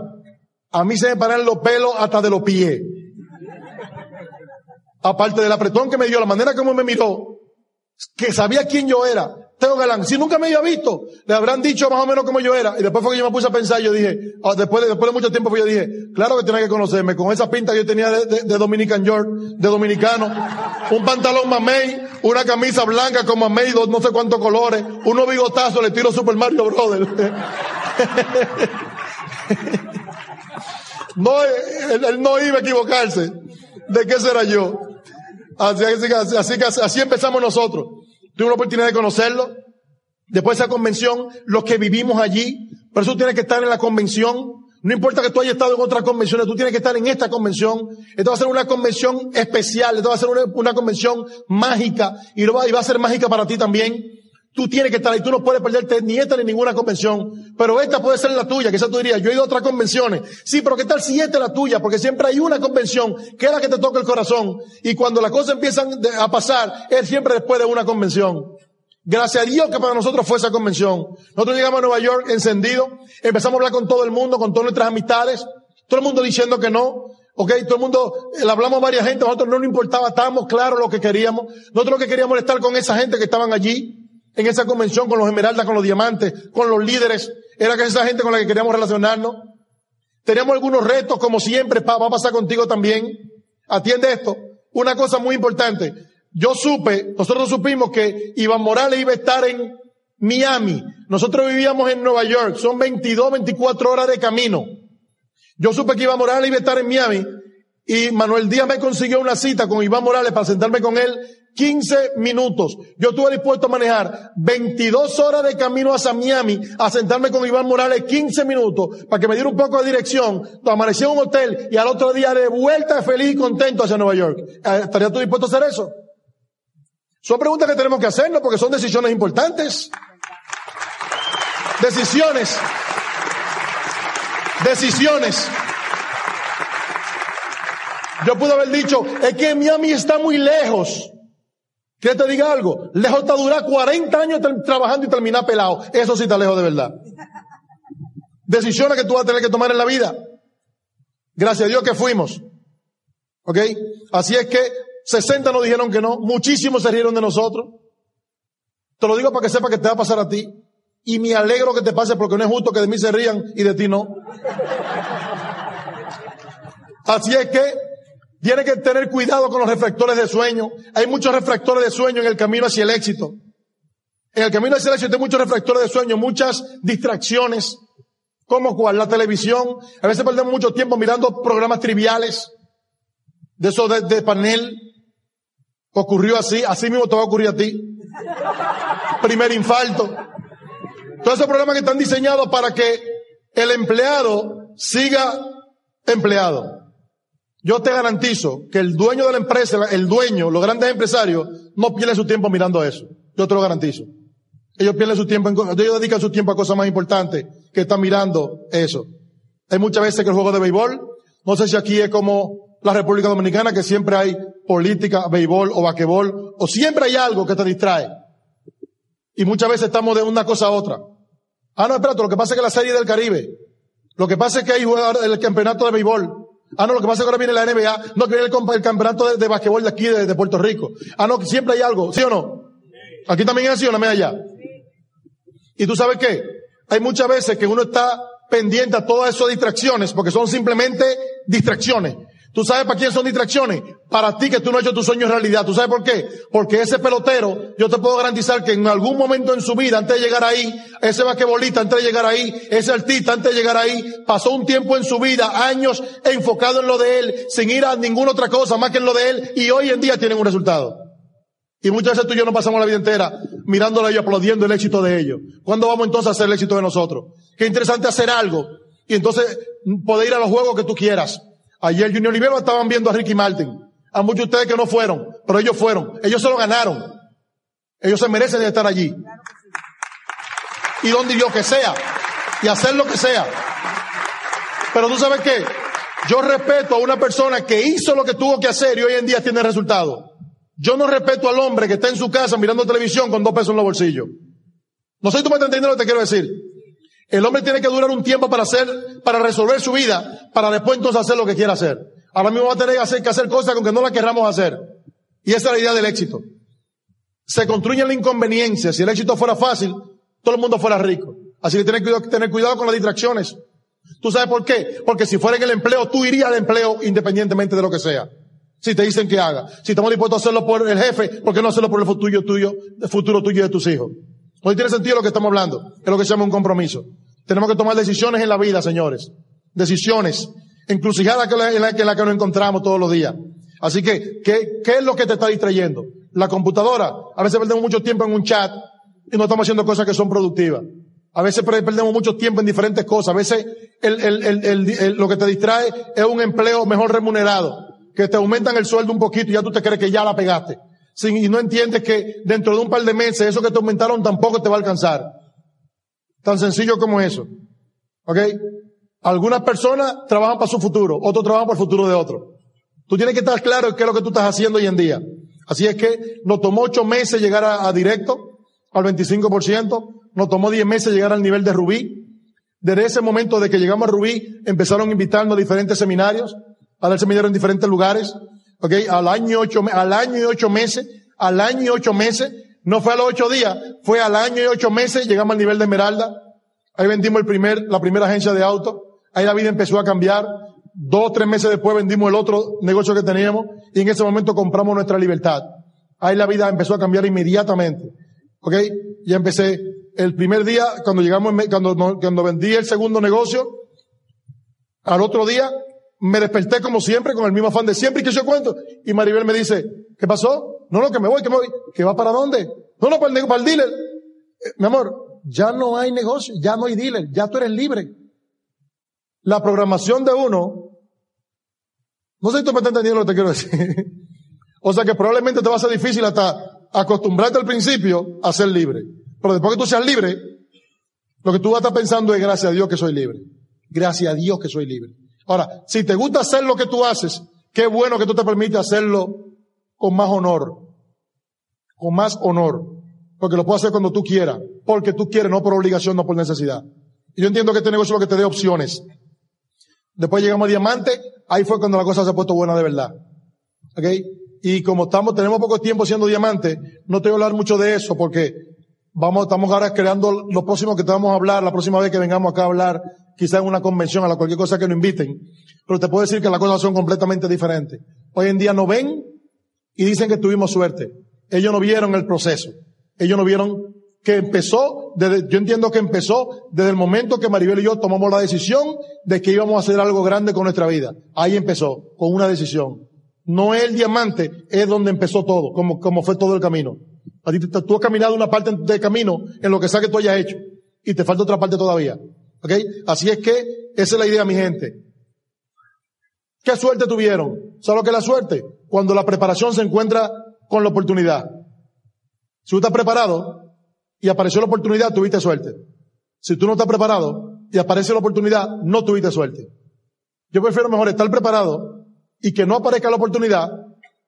A mí se me paran los pelos hasta de los pies. Aparte del apretón que me dio, la manera como me miró, que sabía quién yo era. Teo Galán, si nunca me había visto, le habrán dicho más o menos como yo era. Y después fue que yo me puse a pensar, yo dije, ah, después, de, mucho tiempo, yo dije, claro que tenía que conocerme, con esa pinta que yo tenía de, Dominican York, de dominicano, un pantalón mamey, una camisa blanca con mamey, no sé cuántos colores, unos bigotazos, le tiro Super Mario Brothers. No, él, no iba a equivocarse. ¿De qué será yo? Así, así, así, empezamos nosotros. Tuve una oportunidad de conocerlo. Después de esa convención, los que vivimos allí, por eso tienes que estar en la convención. No importa que tú hayas estado en otras convenciones, tú tienes que estar en esta convención. Esta va a ser una convención especial, esta va a ser una, convención mágica y, va, y va a ser mágica para ti también. Tú tienes que estar ahí, tú no puedes perderte ni esta ni ninguna convención, pero esta puede ser la tuya, quizás tú dirías, yo he ido a otras convenciones, sí, pero ¿qué tal si esta es la tuya? Porque siempre hay una convención que es la que te toca el corazón, y cuando las cosas empiezan a pasar, es siempre después de una convención. Gracias a Dios que para nosotros fue esa convención. Nosotros llegamos a Nueva York encendido, empezamos a hablar con todo el mundo, con todas nuestras amistades, todo el mundo diciendo que no, Ok, todo el mundo, le hablamos a varias gente, nosotros no nos importaba, estábamos claros lo que queríamos. Nosotros lo que queríamos era estar con esa gente que estaban allí en esa convención con los esmeraldas, con los diamantes, con los líderes. Era que esa gente con la que queríamos relacionarnos. Teníamos algunos retos, como siempre, va a pasar contigo también. Atiende esto. Una cosa muy importante. Yo supe, nosotros supimos que Iván Morales iba a estar en Miami. Nosotros vivíamos en Nueva York. Son 22, 24 horas de camino. Yo supe que Iván Morales iba a estar en Miami y Manuel Díaz me consiguió una cita con Iván Morales para sentarme con él 15 minutos. Yo estuve dispuesto a manejar 22 horas de camino hacia Miami a sentarme con Iván Morales 15 minutos para que me diera un poco de dirección. Amanecí en un hotel y al otro día de vuelta feliz y contento hacia Nueva York. Eh, ¿Estarías tú dispuesto a hacer eso? Son preguntas que tenemos que hacernos porque son decisiones importantes. Decisiones. Decisiones. Yo pude haber dicho, es que Miami está muy lejos. ¿Quieres te diga algo? Lejos está durar 40 años trabajando y terminar pelado. Eso sí está lejos de verdad. Decisiones que tú vas a tener que tomar en la vida. Gracias a Dios que fuimos. ¿Ok? Así es que 60 nos dijeron que no. Muchísimos se rieron de nosotros. Te lo digo para que sepa que te va a pasar a ti. Y me alegro que te pase porque no es justo que de mí se rían y de ti no. Así es que tiene que tener cuidado con los reflectores de sueño. Hay muchos reflectores de sueño en el camino hacia el éxito. En el camino hacia el éxito hay muchos reflectores de sueño, muchas distracciones. ¿Cómo cuál? La televisión. A veces perdemos mucho tiempo mirando programas triviales. De eso de, panel. Ocurrió así, así mismo te va a ocurrir a ti. Primer infarto. Todos esos programas que están diseñados para que el empleado siga empleado. Yo te garantizo que el dueño de la empresa, el dueño, los grandes empresarios, no pierden su tiempo mirando eso. Yo te lo garantizo. Ellos pierden su tiempo, en, ellos dedican su tiempo a cosas más importantes que están mirando eso. Hay muchas veces que el juego de béisbol, no sé si aquí es como la República Dominicana, que siempre hay política, béisbol o vaquebol, o siempre hay algo que te distrae. Y muchas veces estamos de una cosa a otra. Ah, no, espérate, lo que pasa es que la serie del Caribe, lo que pasa es que hay el campeonato de béisbol, Ah, no, lo que pasa es que ahora viene la NBA, no que viene el, campeonato de, de basquetbol de aquí, de, Puerto Rico. Ah, no, que siempre hay algo, ¿sí o no? Aquí también es así o no me allá. Y tú sabes qué? Hay muchas veces que uno está pendiente a todas esas distracciones, porque son simplemente distracciones. ¿Tú sabes para quién son distracciones? Para ti que tú no has hecho tus sueños realidad. ¿Tú sabes por qué? Porque ese pelotero, yo te puedo garantizar que en algún momento en su vida, antes de llegar ahí, ese basquetbolista antes de llegar ahí, ese artista antes de llegar ahí, pasó un tiempo en su vida, años enfocado en lo de él, sin ir a ninguna otra cosa más que en lo de él, y hoy en día tienen un resultado. Y muchas veces tú y yo nos pasamos la vida entera mirándolo ellos, aplaudiendo el éxito de ellos. ¿Cuándo vamos entonces a hacer el éxito de nosotros? Qué interesante hacer algo y entonces poder ir a los juegos que tú quieras Ayer Junior Olivero estaban viendo a Ricky Martin. A muchos de ustedes que no fueron, pero ellos fueron. Ellos se lo ganaron. Ellos se merecen estar allí. Y donde yo que sea. Y hacer lo que sea. Pero tú sabes qué? Yo respeto a una persona que hizo lo que tuvo que hacer y hoy en día tiene resultado. Yo no respeto al hombre que está en su casa mirando televisión con dos pesos en los bolsillos. No sé si tú me estás entendiendo lo que te quiero decir. El hombre tiene que durar un tiempo para hacer, para resolver su vida, para después entonces hacer lo que quiera hacer. Ahora mismo va a tener que hacer, que hacer cosas con que no las querramos hacer. Y esa es la idea del éxito. Se construye la inconveniencia. Si el éxito fuera fácil, todo el mundo fuera rico. Así que tienes que tener cuidado con las distracciones. ¿Tú sabes por qué? Porque si fuera en el empleo, tú irías al empleo independientemente de lo que sea. Si te dicen que haga. Si estamos dispuestos a hacerlo por el jefe, ¿por qué no hacerlo por el futuro tuyo, el futuro tuyo y de tus hijos? Hoy tiene sentido lo que estamos hablando. Es lo que se llama un compromiso. Tenemos que tomar decisiones en la vida, señores. Decisiones. Encrucijada en la, en la que nos encontramos todos los días. Así que, ¿qué, ¿qué es lo que te está distrayendo? La computadora. A veces perdemos mucho tiempo en un chat y no estamos haciendo cosas que son productivas. A veces perdemos mucho tiempo en diferentes cosas. A veces lo que te distrae es un empleo mejor remunerado, que te aumentan el sueldo un poquito y ya tú te crees que ya la pegaste y no entiendes que dentro de un par de meses eso que te aumentaron tampoco te va a alcanzar. Tan sencillo como eso. ¿Ok? Algunas personas trabajan para su futuro, otros trabajan para el futuro de otro. Tú tienes que estar claro en qué es lo que tú estás haciendo hoy en día. Así es que nos tomó ocho meses llegar a, directo, al 25%, nos tomó diez meses llegar al nivel de Rubí. Desde ese momento de que llegamos a Rubí, empezaron a a diferentes seminarios, a dar seminarios en diferentes lugares. ¿Ok? Al año ocho, al año y ocho meses, al año y ocho meses, no fue a los ocho días, fue al año y ocho meses, llegamos al nivel de Esmeralda. Ahí vendimos el primer, la primera agencia de auto. Ahí la vida empezó a cambiar. Dos, tres meses después vendimos el otro negocio que teníamos y en ese momento compramos nuestra libertad. Ahí la vida empezó a cambiar inmediatamente. ¿Ok? Ya empecé el primer día, cuando llegamos, cuando, cuando vendí el segundo negocio, al otro día me desperté como siempre, con el mismo afán de siempre, y que yo cuento. Y Maribel me dice, ¿qué pasó? No, no, que me voy, que me voy. ¿Que va para dónde? No, no, para el, para el dealer. Eh, mi amor, ya no hay negocio, ya no hay dealer, ya tú eres libre. La programación de uno, no sé si tú me estás entendiendo lo que te quiero decir. o sea que probablemente te va a ser difícil hasta acostumbrarte al principio a ser libre. Pero después que tú seas libre, lo que tú vas a estar pensando es gracias a Dios que soy libre. Gracias a Dios que soy libre. Ahora, si te gusta hacer lo que tú haces, qué bueno que tú te permites hacerlo con más honor. Con más honor. Porque lo puedes hacer cuando tú quieras. Porque tú quieres, no por obligación, no por necesidad. Y yo entiendo que este negocio es lo que te dé opciones. Después llegamos a diamante, ahí fue cuando la cosa se ha puesto buena de verdad. ¿Ok? Y como estamos, tenemos poco tiempo siendo diamante, no te voy a hablar mucho de eso porque vamos, estamos ahora creando lo próximo que te vamos a hablar, la próxima vez que vengamos acá a hablar, quizás en una convención, a la cualquier cosa que nos inviten. Pero te puedo decir que las cosas son completamente diferentes. Hoy en día no ven y dicen que tuvimos suerte. Ellos no vieron el proceso. Ellos no vieron que empezó, desde, yo entiendo que empezó desde el momento que Maribel y yo tomamos la decisión de que íbamos a hacer algo grande con nuestra vida. Ahí empezó, con una decisión. No es el diamante, es donde empezó todo, como, como fue todo el camino. A ti, tú has caminado una parte del camino en lo que sea que tú hayas hecho. Y te falta otra parte todavía. ¿Ok? Así es que esa es la idea, mi gente. ¿Qué suerte tuvieron? ¿Sabes lo que es la suerte? Cuando la preparación se encuentra con la oportunidad. Si tú estás preparado y apareció la oportunidad, tuviste suerte. Si tú no estás preparado y aparece la oportunidad, no tuviste suerte. Yo prefiero mejor estar preparado y que no aparezca la oportunidad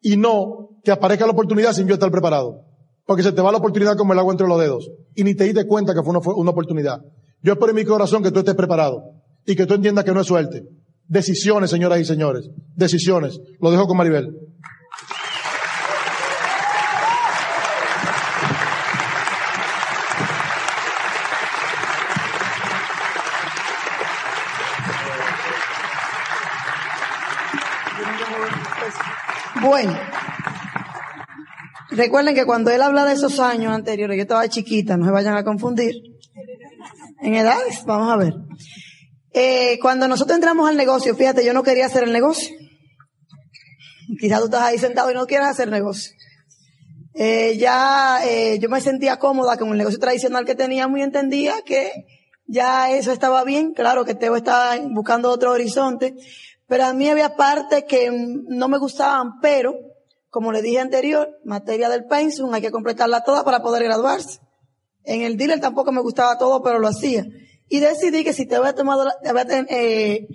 y no que aparezca la oportunidad sin yo estar preparado. Porque se te va la oportunidad como el agua entre los dedos y ni te diste cuenta que fue una, una oportunidad. Yo espero en mi corazón que tú estés preparado y que tú entiendas que no es suerte. Decisiones, señoras y señores. Decisiones. Lo dejo con Maribel. Bueno, recuerden que cuando él habla de esos años anteriores, yo estaba chiquita, no se vayan a confundir. En edades, vamos a ver. Eh, cuando nosotros entramos al negocio, fíjate, yo no quería hacer el negocio. Quizás tú estás ahí sentado y no quieras hacer negocio. Eh, ya eh, yo me sentía cómoda con el negocio tradicional que teníamos y entendía que ya eso estaba bien. Claro que Teo estaba buscando otro horizonte, pero a mí había partes que no me gustaban, pero, como le dije anterior, materia del pensum, hay que completarla toda para poder graduarse. En el dealer tampoco me gustaba todo, pero lo hacía. Y decidí que si te había tomado la, había, eh,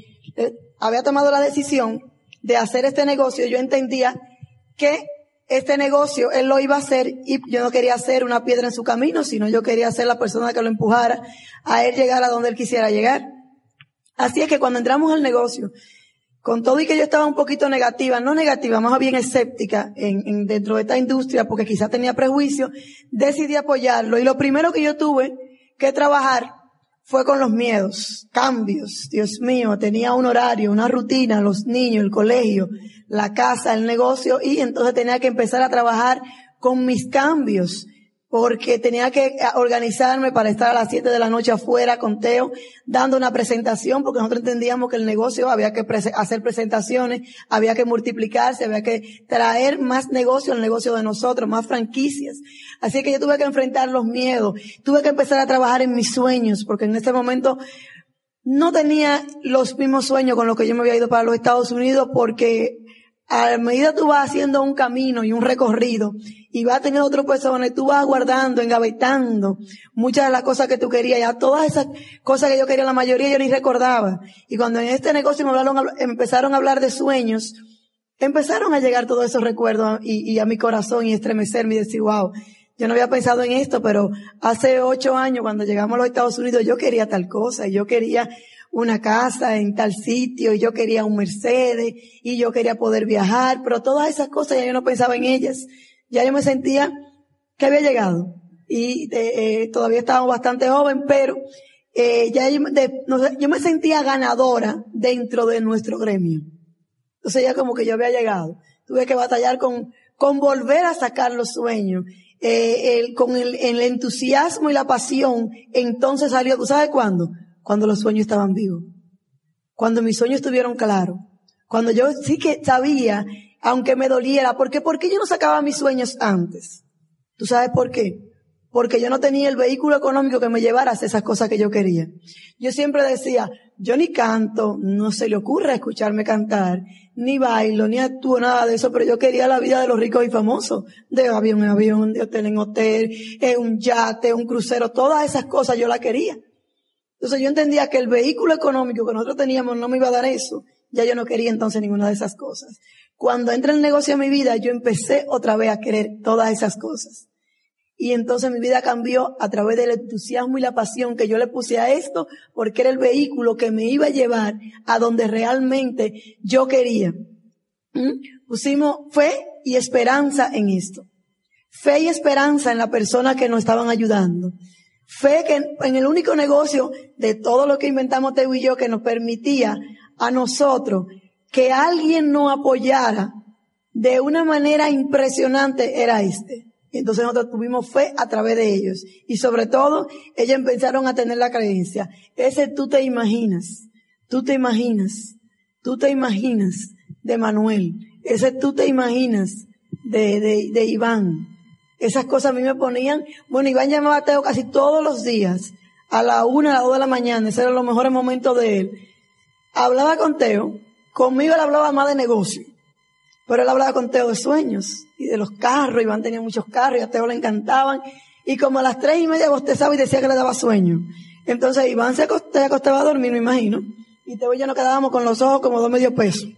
había tomado la decisión de hacer este negocio, yo entendía que este negocio él lo iba a hacer y yo no quería ser una piedra en su camino, sino yo quería ser la persona que lo empujara a él llegar a donde él quisiera llegar. Así es que cuando entramos al negocio, con todo y que yo estaba un poquito negativa, no negativa, más bien escéptica en, en dentro de esta industria, porque quizás tenía prejuicio, decidí apoyarlo. Y lo primero que yo tuve que trabajar fue con los miedos, cambios. Dios mío, tenía un horario, una rutina, los niños, el colegio, la casa, el negocio, y entonces tenía que empezar a trabajar con mis cambios porque tenía que organizarme para estar a las 7 de la noche afuera con Teo, dando una presentación, porque nosotros entendíamos que el negocio había que hacer presentaciones, había que multiplicarse, había que traer más negocio al negocio de nosotros, más franquicias. Así que yo tuve que enfrentar los miedos, tuve que empezar a trabajar en mis sueños, porque en ese momento no tenía los mismos sueños con los que yo me había ido para los Estados Unidos, porque a medida tú vas haciendo un camino y un recorrido y vas teniendo otras personas, tú vas guardando, engavetando muchas de las cosas que tú querías. Ya todas esas cosas que yo quería, la mayoría yo ni recordaba. Y cuando en este negocio me hablaron, empezaron a hablar de sueños, empezaron a llegar todos esos recuerdos y, y a mi corazón y estremecerme y decir, wow, yo no había pensado en esto, pero hace ocho años cuando llegamos a los Estados Unidos yo quería tal cosa y yo quería una casa en tal sitio y yo quería un Mercedes y yo quería poder viajar, pero todas esas cosas ya yo no pensaba en ellas. Ya yo me sentía que había llegado y eh, todavía estaba bastante joven, pero eh, ya yo, yo me sentía ganadora dentro de nuestro gremio. Entonces ya como que yo había llegado. Tuve que batallar con, con volver a sacar los sueños. Eh, el, con el, el entusiasmo y la pasión, entonces salió, ¿tú sabes cuándo? Cuando los sueños estaban vivos. Cuando mis sueños estuvieron claros. Cuando yo sí que sabía, aunque me doliera, porque ¿por qué yo no sacaba mis sueños antes? ¿Tú sabes por qué? Porque yo no tenía el vehículo económico que me llevara a hacer esas cosas que yo quería. Yo siempre decía, yo ni canto, no se le ocurre escucharme cantar, ni bailo, ni actúo, nada de eso, pero yo quería la vida de los ricos y famosos, de avión en avión, de hotel en hotel, en un yate, un crucero, todas esas cosas yo las quería. Entonces yo entendía que el vehículo económico que nosotros teníamos no me iba a dar eso ya yo no quería entonces ninguna de esas cosas. Cuando entra el negocio en mi vida, yo empecé otra vez a querer todas esas cosas. Y entonces mi vida cambió a través del entusiasmo y la pasión que yo le puse a esto, porque era el vehículo que me iba a llevar a donde realmente yo quería. ¿Mm? Pusimos fe y esperanza en esto. Fe y esperanza en la persona que nos estaban ayudando. Fe que en, el único negocio de todo lo que inventamos Teo y yo que nos permitía a nosotros que alguien nos apoyara de una manera impresionante era este. Y entonces nosotros tuvimos fe a través de ellos. Y sobre todo, ellos empezaron a tener la creencia. Ese tú te imaginas, tú te imaginas, tú te imaginas de Manuel. Ese tú te imaginas de, de, de Iván. Esas cosas a mí me ponían, bueno, Iván llamaba a Teo casi todos los días, a la una, a las dos de la mañana, ese era los mejores momentos de él hablaba con Teo, conmigo él hablaba más de negocio, pero él hablaba con Teo de sueños y de los carros, Iván tenía muchos carros y a Teo le encantaban, y como a las tres y media bostezaba y decía que le daba sueño. Entonces Iván se acostaba, a dormir, me imagino, y Teo y yo nos quedábamos con los ojos como dos medio pesos,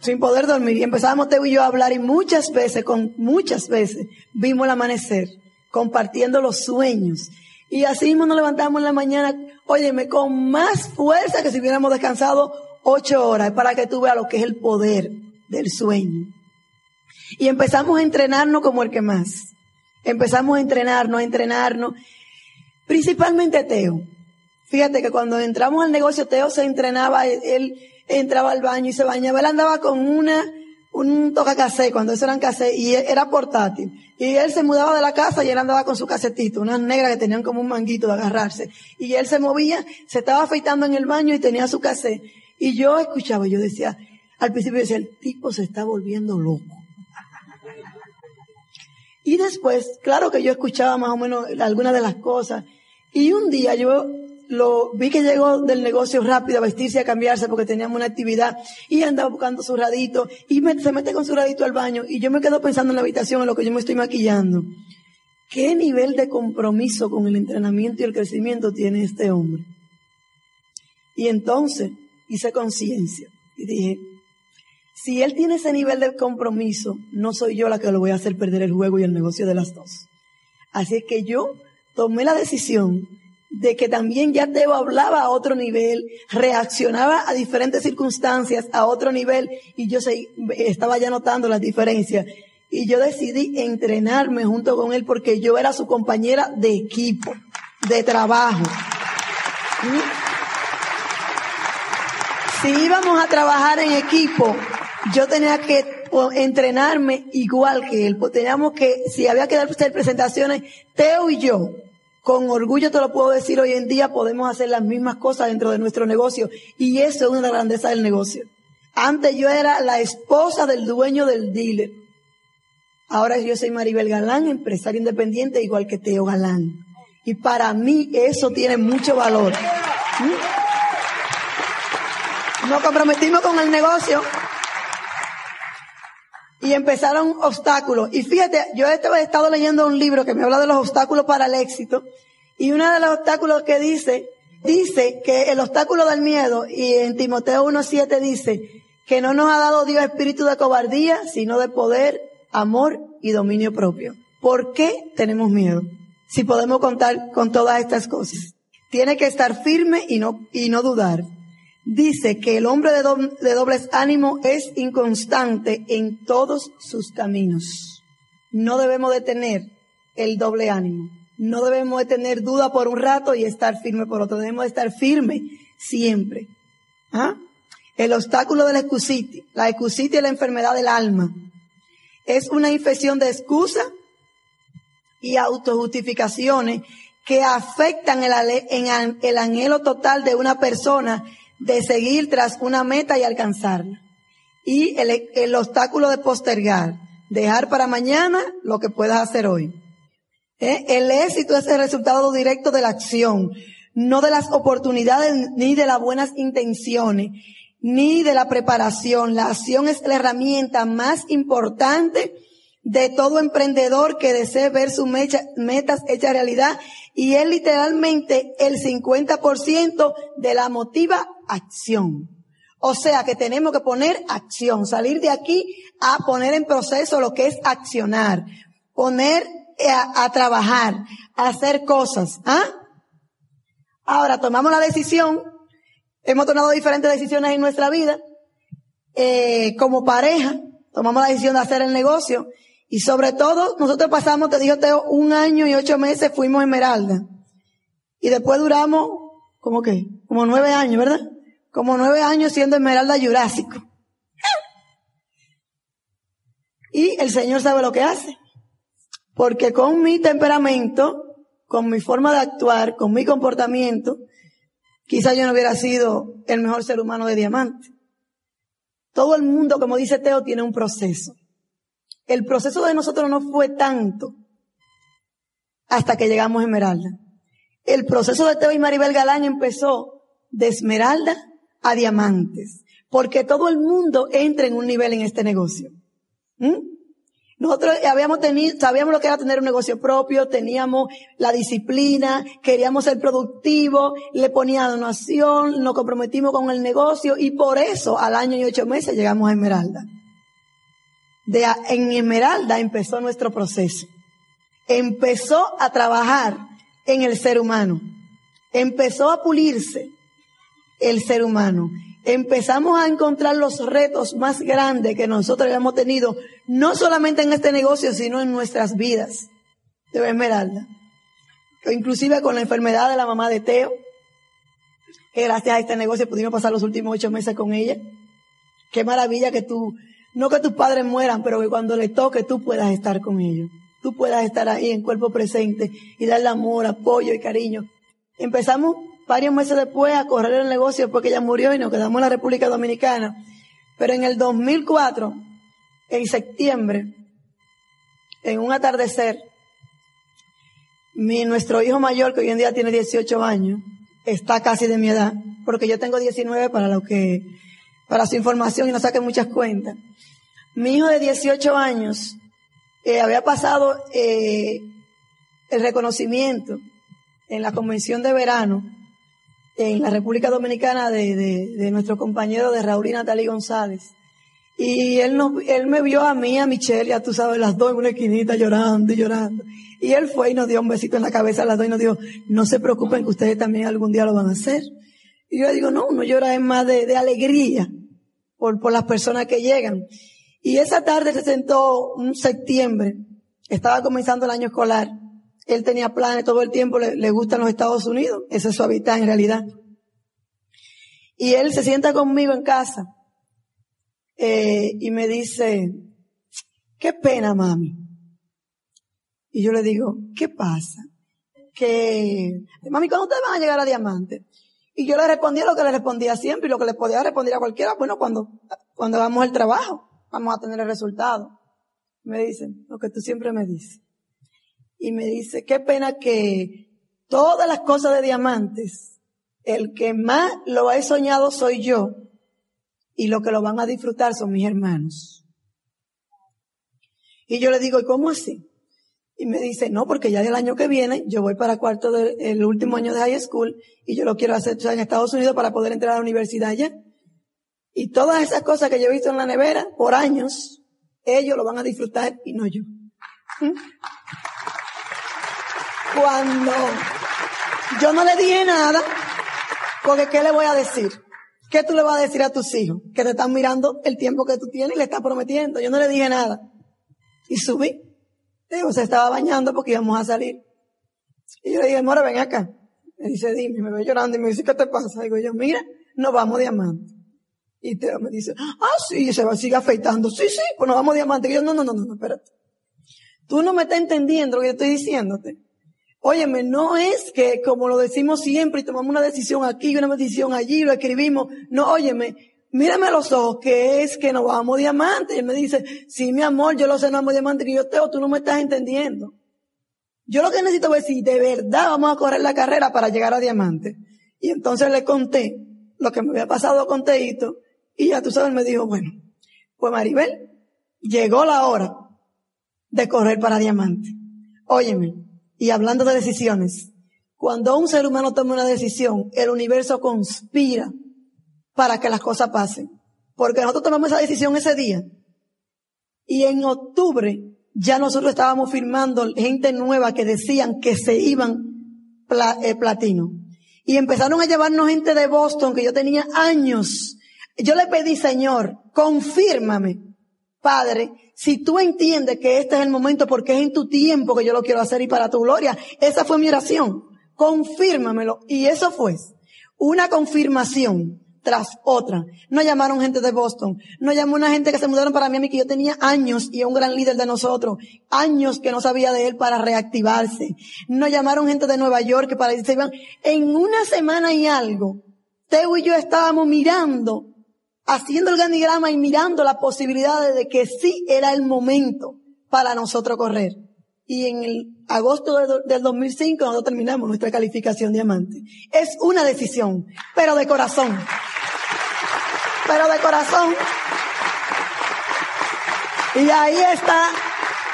sin poder dormir, y empezábamos Teo y yo a hablar y muchas veces, con muchas veces, vimos el amanecer, compartiendo los sueños, y así mismo nos levantamos en la mañana, óyeme, con más fuerza que si hubiéramos descansado ocho horas, para que tú veas lo que es el poder del sueño. Y empezamos a entrenarnos como el que más. Empezamos a entrenarnos, a entrenarnos. Principalmente Teo. Fíjate que cuando entramos al negocio, Teo se entrenaba, él entraba al baño y se bañaba. Él andaba con una un toca casé, cuando eso eran casé, y era portátil. Y él se mudaba de la casa y él andaba con su casetito, unas negras que tenían como un manguito de agarrarse. Y él se movía, se estaba afeitando en el baño y tenía su casé. Y yo escuchaba, yo decía, al principio decía, el tipo se está volviendo loco. Y después, claro que yo escuchaba más o menos algunas de las cosas. Y un día yo lo vi que llegó del negocio rápido a vestirse, a cambiarse porque teníamos una actividad y andaba buscando su radito y se mete con su radito al baño y yo me quedo pensando en la habitación en lo que yo me estoy maquillando. ¿Qué nivel de compromiso con el entrenamiento y el crecimiento tiene este hombre? Y entonces hice conciencia y dije, si él tiene ese nivel de compromiso, no soy yo la que lo voy a hacer perder el juego y el negocio de las dos. Así es que yo tomé la decisión de que también ya Teo hablaba a otro nivel, reaccionaba a diferentes circunstancias a otro nivel y yo estaba ya notando las diferencias. Y yo decidí entrenarme junto con él porque yo era su compañera de equipo, de trabajo. Si íbamos a trabajar en equipo, yo tenía que entrenarme igual que él. Pues teníamos que, si había que dar presentaciones, Teo y yo, con orgullo te lo puedo decir, hoy en día podemos hacer las mismas cosas dentro de nuestro negocio. Y eso es una grandeza del negocio. Antes yo era la esposa del dueño del dealer. Ahora yo soy Maribel Galán, empresaria independiente, igual que Teo Galán. Y para mí eso tiene mucho valor. ¿Mm? Nos comprometimos con el negocio y empezaron obstáculos. Y fíjate, yo he estado leyendo un libro que me habla de los obstáculos para el éxito. Y uno de los obstáculos que dice, dice que el obstáculo del miedo, y en Timoteo 1.7 dice, que no nos ha dado Dios espíritu de cobardía, sino de poder, amor y dominio propio. ¿Por qué tenemos miedo? Si podemos contar con todas estas cosas. Tiene que estar firme y no, y no dudar dice que el hombre de, dobles ánimo es inconstante en todos sus caminos. No debemos de tener el doble ánimo. No debemos de tener duda por un rato y estar firme por otro. Debemos de estar firme siempre. ¿Ah? El obstáculo de la excusitis, la excusitis es la enfermedad del alma. Es una infección de excusa y autojustificaciones que afectan el anhelo total de una persona de seguir tras una meta y alcanzarla. Y el, el obstáculo de postergar, dejar para mañana lo que puedas hacer hoy. ¿Eh? El éxito es el resultado directo de la acción, no de las oportunidades ni de las buenas intenciones, ni de la preparación. La acción es la herramienta más importante de todo emprendedor que desee ver sus metas hechas realidad y es literalmente el 50% de la motiva acción. O sea que tenemos que poner acción, salir de aquí a poner en proceso lo que es accionar, poner a, a trabajar, a hacer cosas. ¿ah? Ahora tomamos la decisión, hemos tomado diferentes decisiones en nuestra vida, eh, como pareja, tomamos la decisión de hacer el negocio y sobre todo, nosotros pasamos, te digo, Teo, un año y ocho meses fuimos Esmeralda. Y después duramos, ¿cómo qué? Como nueve años, ¿verdad? Como nueve años siendo Esmeralda Jurásico. Y el Señor sabe lo que hace. Porque con mi temperamento, con mi forma de actuar, con mi comportamiento, quizás yo no hubiera sido el mejor ser humano de diamante. Todo el mundo, como dice Teo, tiene un proceso. El proceso de nosotros no fue tanto hasta que llegamos a Esmeralda. El proceso de Teo y Maribel Galán empezó de Esmeralda a Diamantes, porque todo el mundo entra en un nivel en este negocio. ¿Mm? Nosotros habíamos tenido, sabíamos lo que era tener un negocio propio, teníamos la disciplina, queríamos ser productivos, le ponía donación, nos comprometimos con el negocio y por eso al año y ocho meses llegamos a Esmeralda de, en Esmeralda empezó nuestro proceso. Empezó a trabajar en el ser humano. Empezó a pulirse el ser humano. Empezamos a encontrar los retos más grandes que nosotros habíamos tenido, no solamente en este negocio, sino en nuestras vidas de Esmeralda. Inclusive con la enfermedad de la mamá de Teo, que gracias a este negocio pudimos pasar los últimos ocho meses con ella. Qué maravilla que tú no que tus padres mueran, pero que cuando le toque tú puedas estar con ellos. Tú puedas estar ahí en cuerpo presente y darle amor, apoyo y cariño. Empezamos varios meses después a correr el negocio porque ella murió y nos quedamos en la República Dominicana. Pero en el 2004, en septiembre, en un atardecer, mi, nuestro hijo mayor, que hoy en día tiene 18 años, está casi de mi edad, porque yo tengo 19 para lo que para su información y no saque muchas cuentas. Mi hijo de 18 años eh, había pasado eh, el reconocimiento en la convención de verano en la República Dominicana de, de, nuestro compañero de Raúl y Natalie González. Y él, nos, él me vio a mí, a Michelle, ya tú sabes, las dos en una esquinita llorando y llorando. Y él fue y nos dio un besito en la cabeza a las dos y nos dijo, no se preocupen que ustedes también algún día lo van a hacer. Y yo digo, no, uno llora es más de, de alegría por, por las personas que llegan. Y esa tarde se sentó un septiembre, estaba comenzando el año escolar. Él tenía planes todo el tiempo, le, gustan los Estados Unidos, ese es su hábitat en realidad. Y él se sienta conmigo en casa eh, y me dice, qué pena mami. Y yo le digo, ¿qué pasa? Que, mami, ¿cuándo ustedes van a llegar a Diamante? Y yo le respondía lo que le respondía siempre y lo que le podía responder a cualquiera. Bueno, cuando, cuando hagamos el trabajo, vamos a tener el resultado. Me dicen, lo que tú siempre me dices. Y me dice, qué pena que todas las cosas de diamantes, el que más lo he soñado soy yo y lo que lo van a disfrutar son mis hermanos. Y yo le digo, ¿y cómo así? Y me dice, no, porque ya el año que viene yo voy para cuarto del último año de high school y yo lo quiero hacer en Estados Unidos para poder entrar a la universidad allá. Y todas esas cosas que yo he visto en la nevera por años, ellos lo van a disfrutar y no yo. ¿Mm? Cuando yo no le dije nada, porque ¿qué le voy a decir? ¿Qué tú le vas a decir a tus hijos? Que te están mirando el tiempo que tú tienes y le estás prometiendo. Yo no le dije nada. Y subí. Digo, se estaba bañando porque íbamos a salir. Y yo le dije, Mora, ven acá. Me dice, dime, me ve llorando y me dice, ¿qué te pasa? Digo yo, mira, nos vamos diamante. Y Teo me dice, ah, sí, y se va, sigue afeitando. Sí, sí, pues nos vamos diamante. Y yo, no, no, no, no, espérate. Tú no me estás entendiendo lo que yo estoy diciéndote. Óyeme, no es que como lo decimos siempre y tomamos una decisión aquí y una decisión allí, lo escribimos. No, óyeme, mírame los ojos, que es que nos vamos diamante. Y él me dice, sí, mi amor, yo lo sé, no vamos diamante, que yo te tú no me estás entendiendo. Yo lo que necesito es si de verdad vamos a correr la carrera para llegar a diamante. Y entonces le conté lo que me había pasado con Teito, y ya tú sabes, me dijo, bueno, pues Maribel, llegó la hora de correr para diamante. Óyeme, y hablando de decisiones, cuando un ser humano toma una decisión, el universo conspira para que las cosas pasen. Porque nosotros tomamos esa decisión ese día. Y en octubre ya nosotros estábamos firmando gente nueva que decían que se iban eh, platino. Y empezaron a llevarnos gente de Boston que yo tenía años. Yo le pedí, Señor, confírmame, Padre, si tú entiendes que este es el momento porque es en tu tiempo que yo lo quiero hacer y para tu gloria. Esa fue mi oración. Confírmamelo. Y eso fue una confirmación tras otra. No llamaron gente de Boston. No llamó una gente que se mudaron para Miami que yo tenía años y un gran líder de nosotros. Años que no sabía de él para reactivarse. No llamaron gente de Nueva York que para irse iban. En una semana y algo, Teo y yo estábamos mirando haciendo el organigrama y mirando la posibilidad de que sí era el momento para nosotros correr. Y en el agosto del 2005 nosotros terminamos nuestra calificación diamante. Es una decisión, pero de corazón. Pero de corazón. Y ahí está,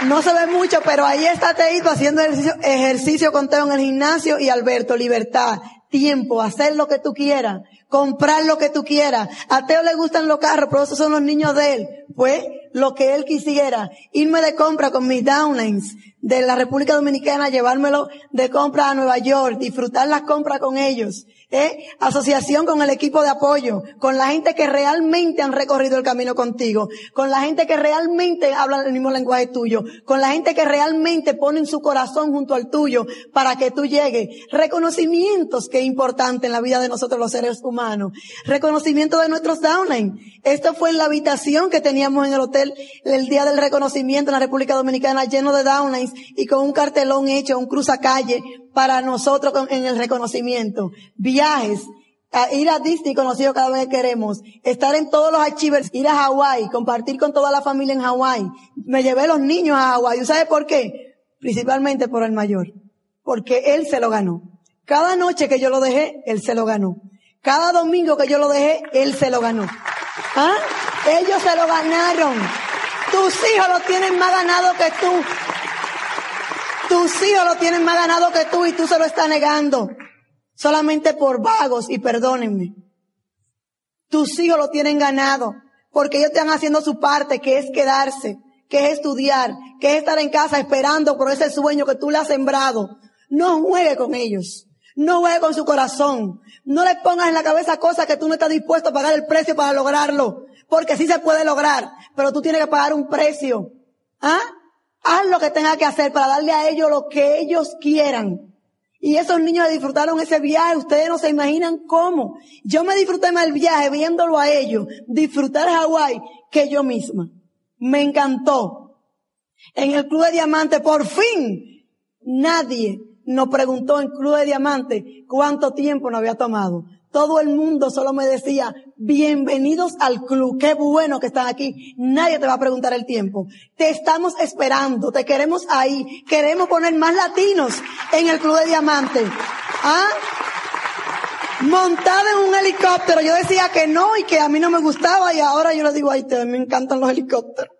no se ve mucho, pero ahí está Teito haciendo ejercicio, ejercicio con Teo en el gimnasio y Alberto, libertad, tiempo, hacer lo que tú quieras comprar lo que tú quieras. A Teo le gustan los carros, pero esos son los niños de él. Pues lo que él quisiera, irme de compra con mis downlines de la República Dominicana, llevármelo de compra a Nueva York, disfrutar las compras con ellos. ¿Eh? Asociación con el equipo de apoyo, con la gente que realmente han recorrido el camino contigo, con la gente que realmente habla el mismo lenguaje tuyo, con la gente que realmente pone su corazón junto al tuyo para que tú llegues. Reconocimientos que es importante en la vida de nosotros los seres humanos. Reconocimiento de nuestros downlines. Esto fue en la habitación que teníamos en el hotel el día del reconocimiento en la República Dominicana lleno de downlines y con un cartelón hecho, un cruzacalle para nosotros en el reconocimiento. Viajes, ir a Disney conocido cada vez que queremos, estar en todos los archivos, ir a Hawái, compartir con toda la familia en Hawái. Me llevé los niños a Hawái. ¿Y sabe por qué? Principalmente por el mayor. Porque él se lo ganó. Cada noche que yo lo dejé, él se lo ganó. Cada domingo que yo lo dejé, él se lo ganó. ¿Ah? Ellos se lo ganaron. Tus hijos lo tienen más ganado que tú. Tus hijos lo tienen más ganado que tú y tú se lo estás negando. Solamente por vagos y perdónenme. Tus hijos lo tienen ganado porque ellos están haciendo su parte, que es quedarse, que es estudiar, que es estar en casa esperando por ese sueño que tú le has sembrado. No juegue con ellos. No juegue con su corazón. No le pongas en la cabeza cosas que tú no estás dispuesto a pagar el precio para lograrlo. Porque sí se puede lograr, pero tú tienes que pagar un precio. ¿Ah? Haz lo que tengas que hacer para darle a ellos lo que ellos quieran. Y esos niños disfrutaron ese viaje, ustedes no se imaginan cómo. Yo me disfruté más el viaje viéndolo a ellos, disfrutar Hawái que yo misma. Me encantó. En el Club de Diamante, por fin, nadie nos preguntó en Club de Diamante cuánto tiempo nos había tomado. Todo el mundo solo me decía, bienvenidos al club, qué bueno que están aquí. Nadie te va a preguntar el tiempo. Te estamos esperando, te queremos ahí. Queremos poner más latinos en el club de diamante. ¿Ah? Montada en un helicóptero. Yo decía que no y que a mí no me gustaba y ahora yo le digo, ay, te, me encantan los helicópteros.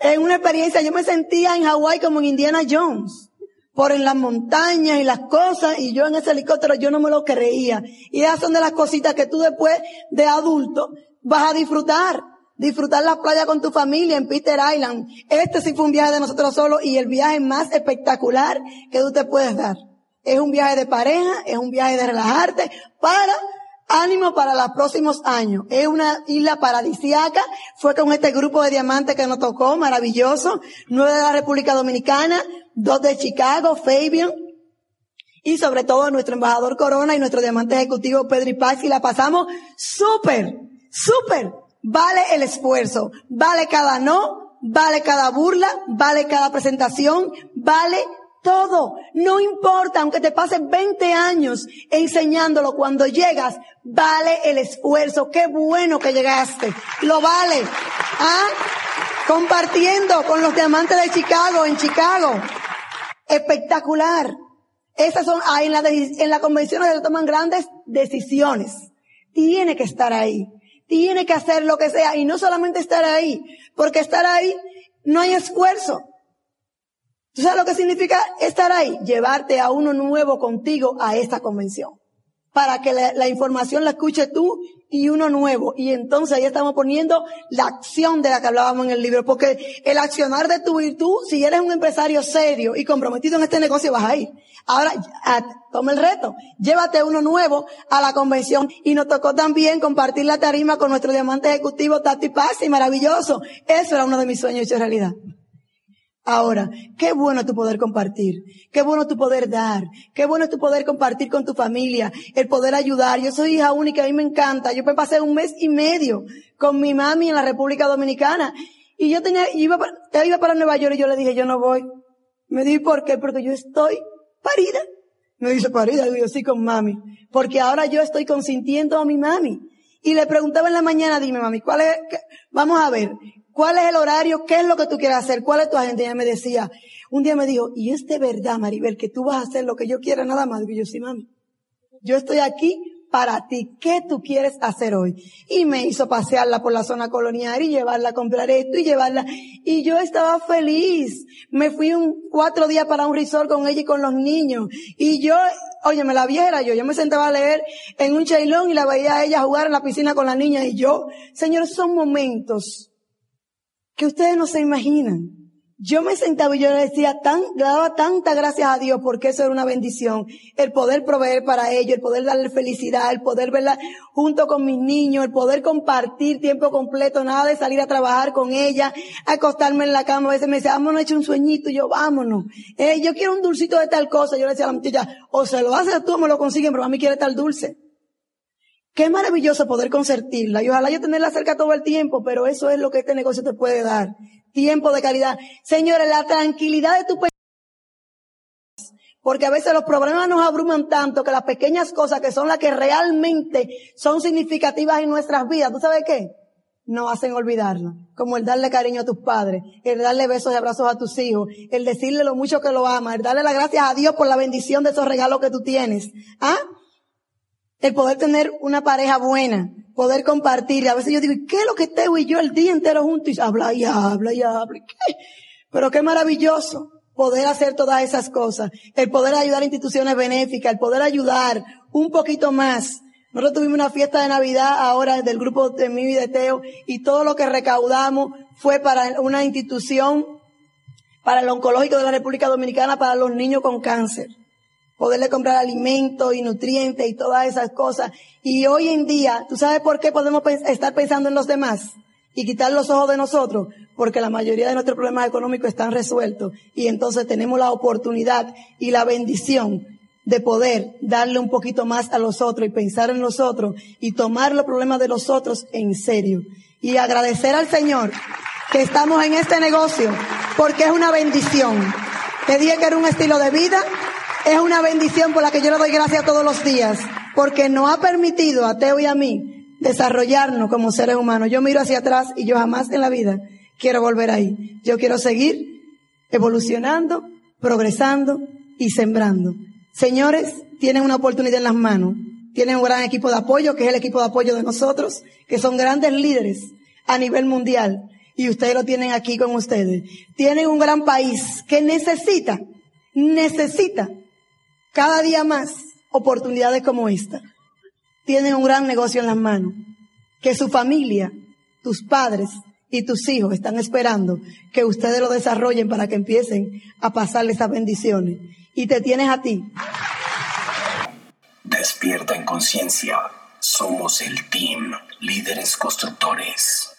En una experiencia, yo me sentía en Hawái como en Indiana Jones por en las montañas y las cosas, y yo en ese helicóptero yo no me lo creía. Y esas son de las cositas que tú después de adulto vas a disfrutar. Disfrutar la playa con tu familia en Peter Island. Este sí fue un viaje de nosotros solos y el viaje más espectacular que tú te puedes dar. Es un viaje de pareja, es un viaje de relajarte para ánimo para los próximos años. Es una isla paradisiaca. Fue con este grupo de diamantes que nos tocó, maravilloso. Nueve de la República Dominicana, dos de Chicago, Fabian. Y sobre todo nuestro embajador Corona y nuestro diamante ejecutivo Pedro Paz. Y la pasamos súper, súper. Vale el esfuerzo. Vale cada no. Vale cada burla. Vale cada presentación. Vale Todo, no importa, aunque te pasen 20 años enseñándolo, cuando llegas, vale el esfuerzo. Qué bueno que llegaste. Lo vale. ¿Ah? Compartiendo con los diamantes de Chicago, en Chicago. Espectacular. Esas son, ahí en la, en la convención se toman grandes decisiones. Tiene que estar ahí. Tiene que hacer lo que sea. Y no solamente estar ahí, porque estar ahí no hay esfuerzo. ¿Tú sabes lo que significa estar ahí? Llevarte a uno nuevo contigo a esta convención. Para que la, información la escuche tú y uno nuevo. Y entonces ahí estamos poniendo la acción de la que hablábamos en el libro. Porque el accionar de tu virtud, si eres un empresario serio y comprometido en este negocio, vas a ir. Ahora, toma el reto. Llévate uno nuevo a la convención. Y nos tocó también compartir la tarima con nuestro diamante ejecutivo Tati Paz y maravilloso. Eso era uno de mis sueños hecho realidad. Ahora, qué bueno tu poder compartir, qué bueno tu poder dar, qué bueno tu poder compartir con tu familia, el poder ayudar. Yo soy hija única, a mí me encanta. Yo me pasé un mes y medio con mi mami en la República Dominicana y yo tenía, iba para, iba para Nueva York y yo le dije, yo no voy. Me dije, ¿por qué? Porque yo estoy parida. Me dice, parida, yo sí con mami. Porque ahora yo estoy consintiendo a mi mami. Y le preguntaba en la mañana, dime mami, ¿cuál es? Vamos a ver, ¿Cuál es el horario? ¿Qué es lo que tú quieres hacer? ¿Cuál es tu agenda? Y ella me decía, un día me dijo, ¿y es de verdad, Maribel, que tú vas a hacer lo que yo quiera nada más? Y yo, sí, mami. Yo estoy aquí para ti. ¿Qué tú quieres hacer hoy? Y me hizo pasearla por la zona colonial y llevarla a comprar esto y llevarla. Y yo estaba feliz. Me fui un cuatro días para un resort con ella y con los niños. Y yo, oye, me la viera yo. Yo me sentaba a leer en un chailón y la veía a ella jugar en la piscina con la niña y yo. Señor, son momentos que ustedes no se imaginan. Yo me sentaba y yo le decía tan, le daba tanta gracias a Dios porque eso era una bendición. El poder proveer para ellos, el poder darle felicidad, el poder verla junto con mis niños, el poder compartir tiempo completo, nada de salir a trabajar con ella, acostarme en la cama. A veces me decía, vámonos, hecho un sueñito. Y yo, vámonos. Eh, yo quiero un dulcito de tal cosa. Yo le decía a la muchacha, o se lo haces tú o me lo consiguen, pero a mí quiere tal dulce. Qué maravilloso poder concertirla y ojalá yo tenerla cerca todo el tiempo, pero eso es lo que este negocio te puede dar. Tiempo de calidad. Señores, la tranquilidad de tu porque a veces los problemas nos abruman tanto que las pequeñas cosas que son las que realmente son significativas en nuestras vidas, ¿tú sabes qué? Nos hacen olvidarlo. Como el darle cariño a tus padres, el darle besos y abrazos a tus hijos, el decirle lo mucho que lo amas, el darle las gracias a Dios por la bendición de esos regalos que tú tienes. ¿Ah? El poder tener una pareja buena, poder compartir. A veces yo digo, qué es lo que Teo y yo el día entero juntos? Y habla y habla y habla. ¿Qué? Pero qué maravilloso poder hacer todas esas cosas. El poder ayudar a instituciones benéficas, el poder ayudar un poquito más. Nosotros tuvimos una fiesta de Navidad ahora del grupo de mí y de Teo y todo lo que recaudamos fue para una institución, para el oncológico de la República Dominicana, para los niños con cáncer poderle comprar alimentos y nutrientes y todas esas cosas. Y hoy en día, ¿tú sabes por qué podemos estar pensando en los demás? Y quitar los ojos de nosotros, porque la mayoría de nuestros problemas económicos están resueltos. Y entonces tenemos la oportunidad y la bendición de poder darle un poquito más a los otros y pensar en los otros y tomar los problemas de los otros en serio. Y agradecer al Señor que estamos en este negocio, porque es una bendición. Te dije que era un estilo de vida, es una bendición por la que yo le doy gracias todos los días, porque nos ha permitido a Teo y a mí desarrollarnos como seres humanos. Yo miro hacia atrás y yo jamás en la vida quiero volver ahí. Yo quiero seguir evolucionando, progresando y sembrando. Señores, tienen una oportunidad en las manos. Tienen un gran equipo de apoyo, que es el equipo de apoyo de nosotros, que son grandes líderes a nivel mundial. Y ustedes lo tienen aquí con ustedes. Tienen un gran país que necesita, necesita cada día más oportunidades como esta. Tienen un gran negocio en las manos. Que su familia, tus padres y tus hijos están esperando que ustedes lo desarrollen para que empiecen a pasarle esas bendiciones. Y te tienes a ti. Despierta en conciencia. Somos el team líderes constructores.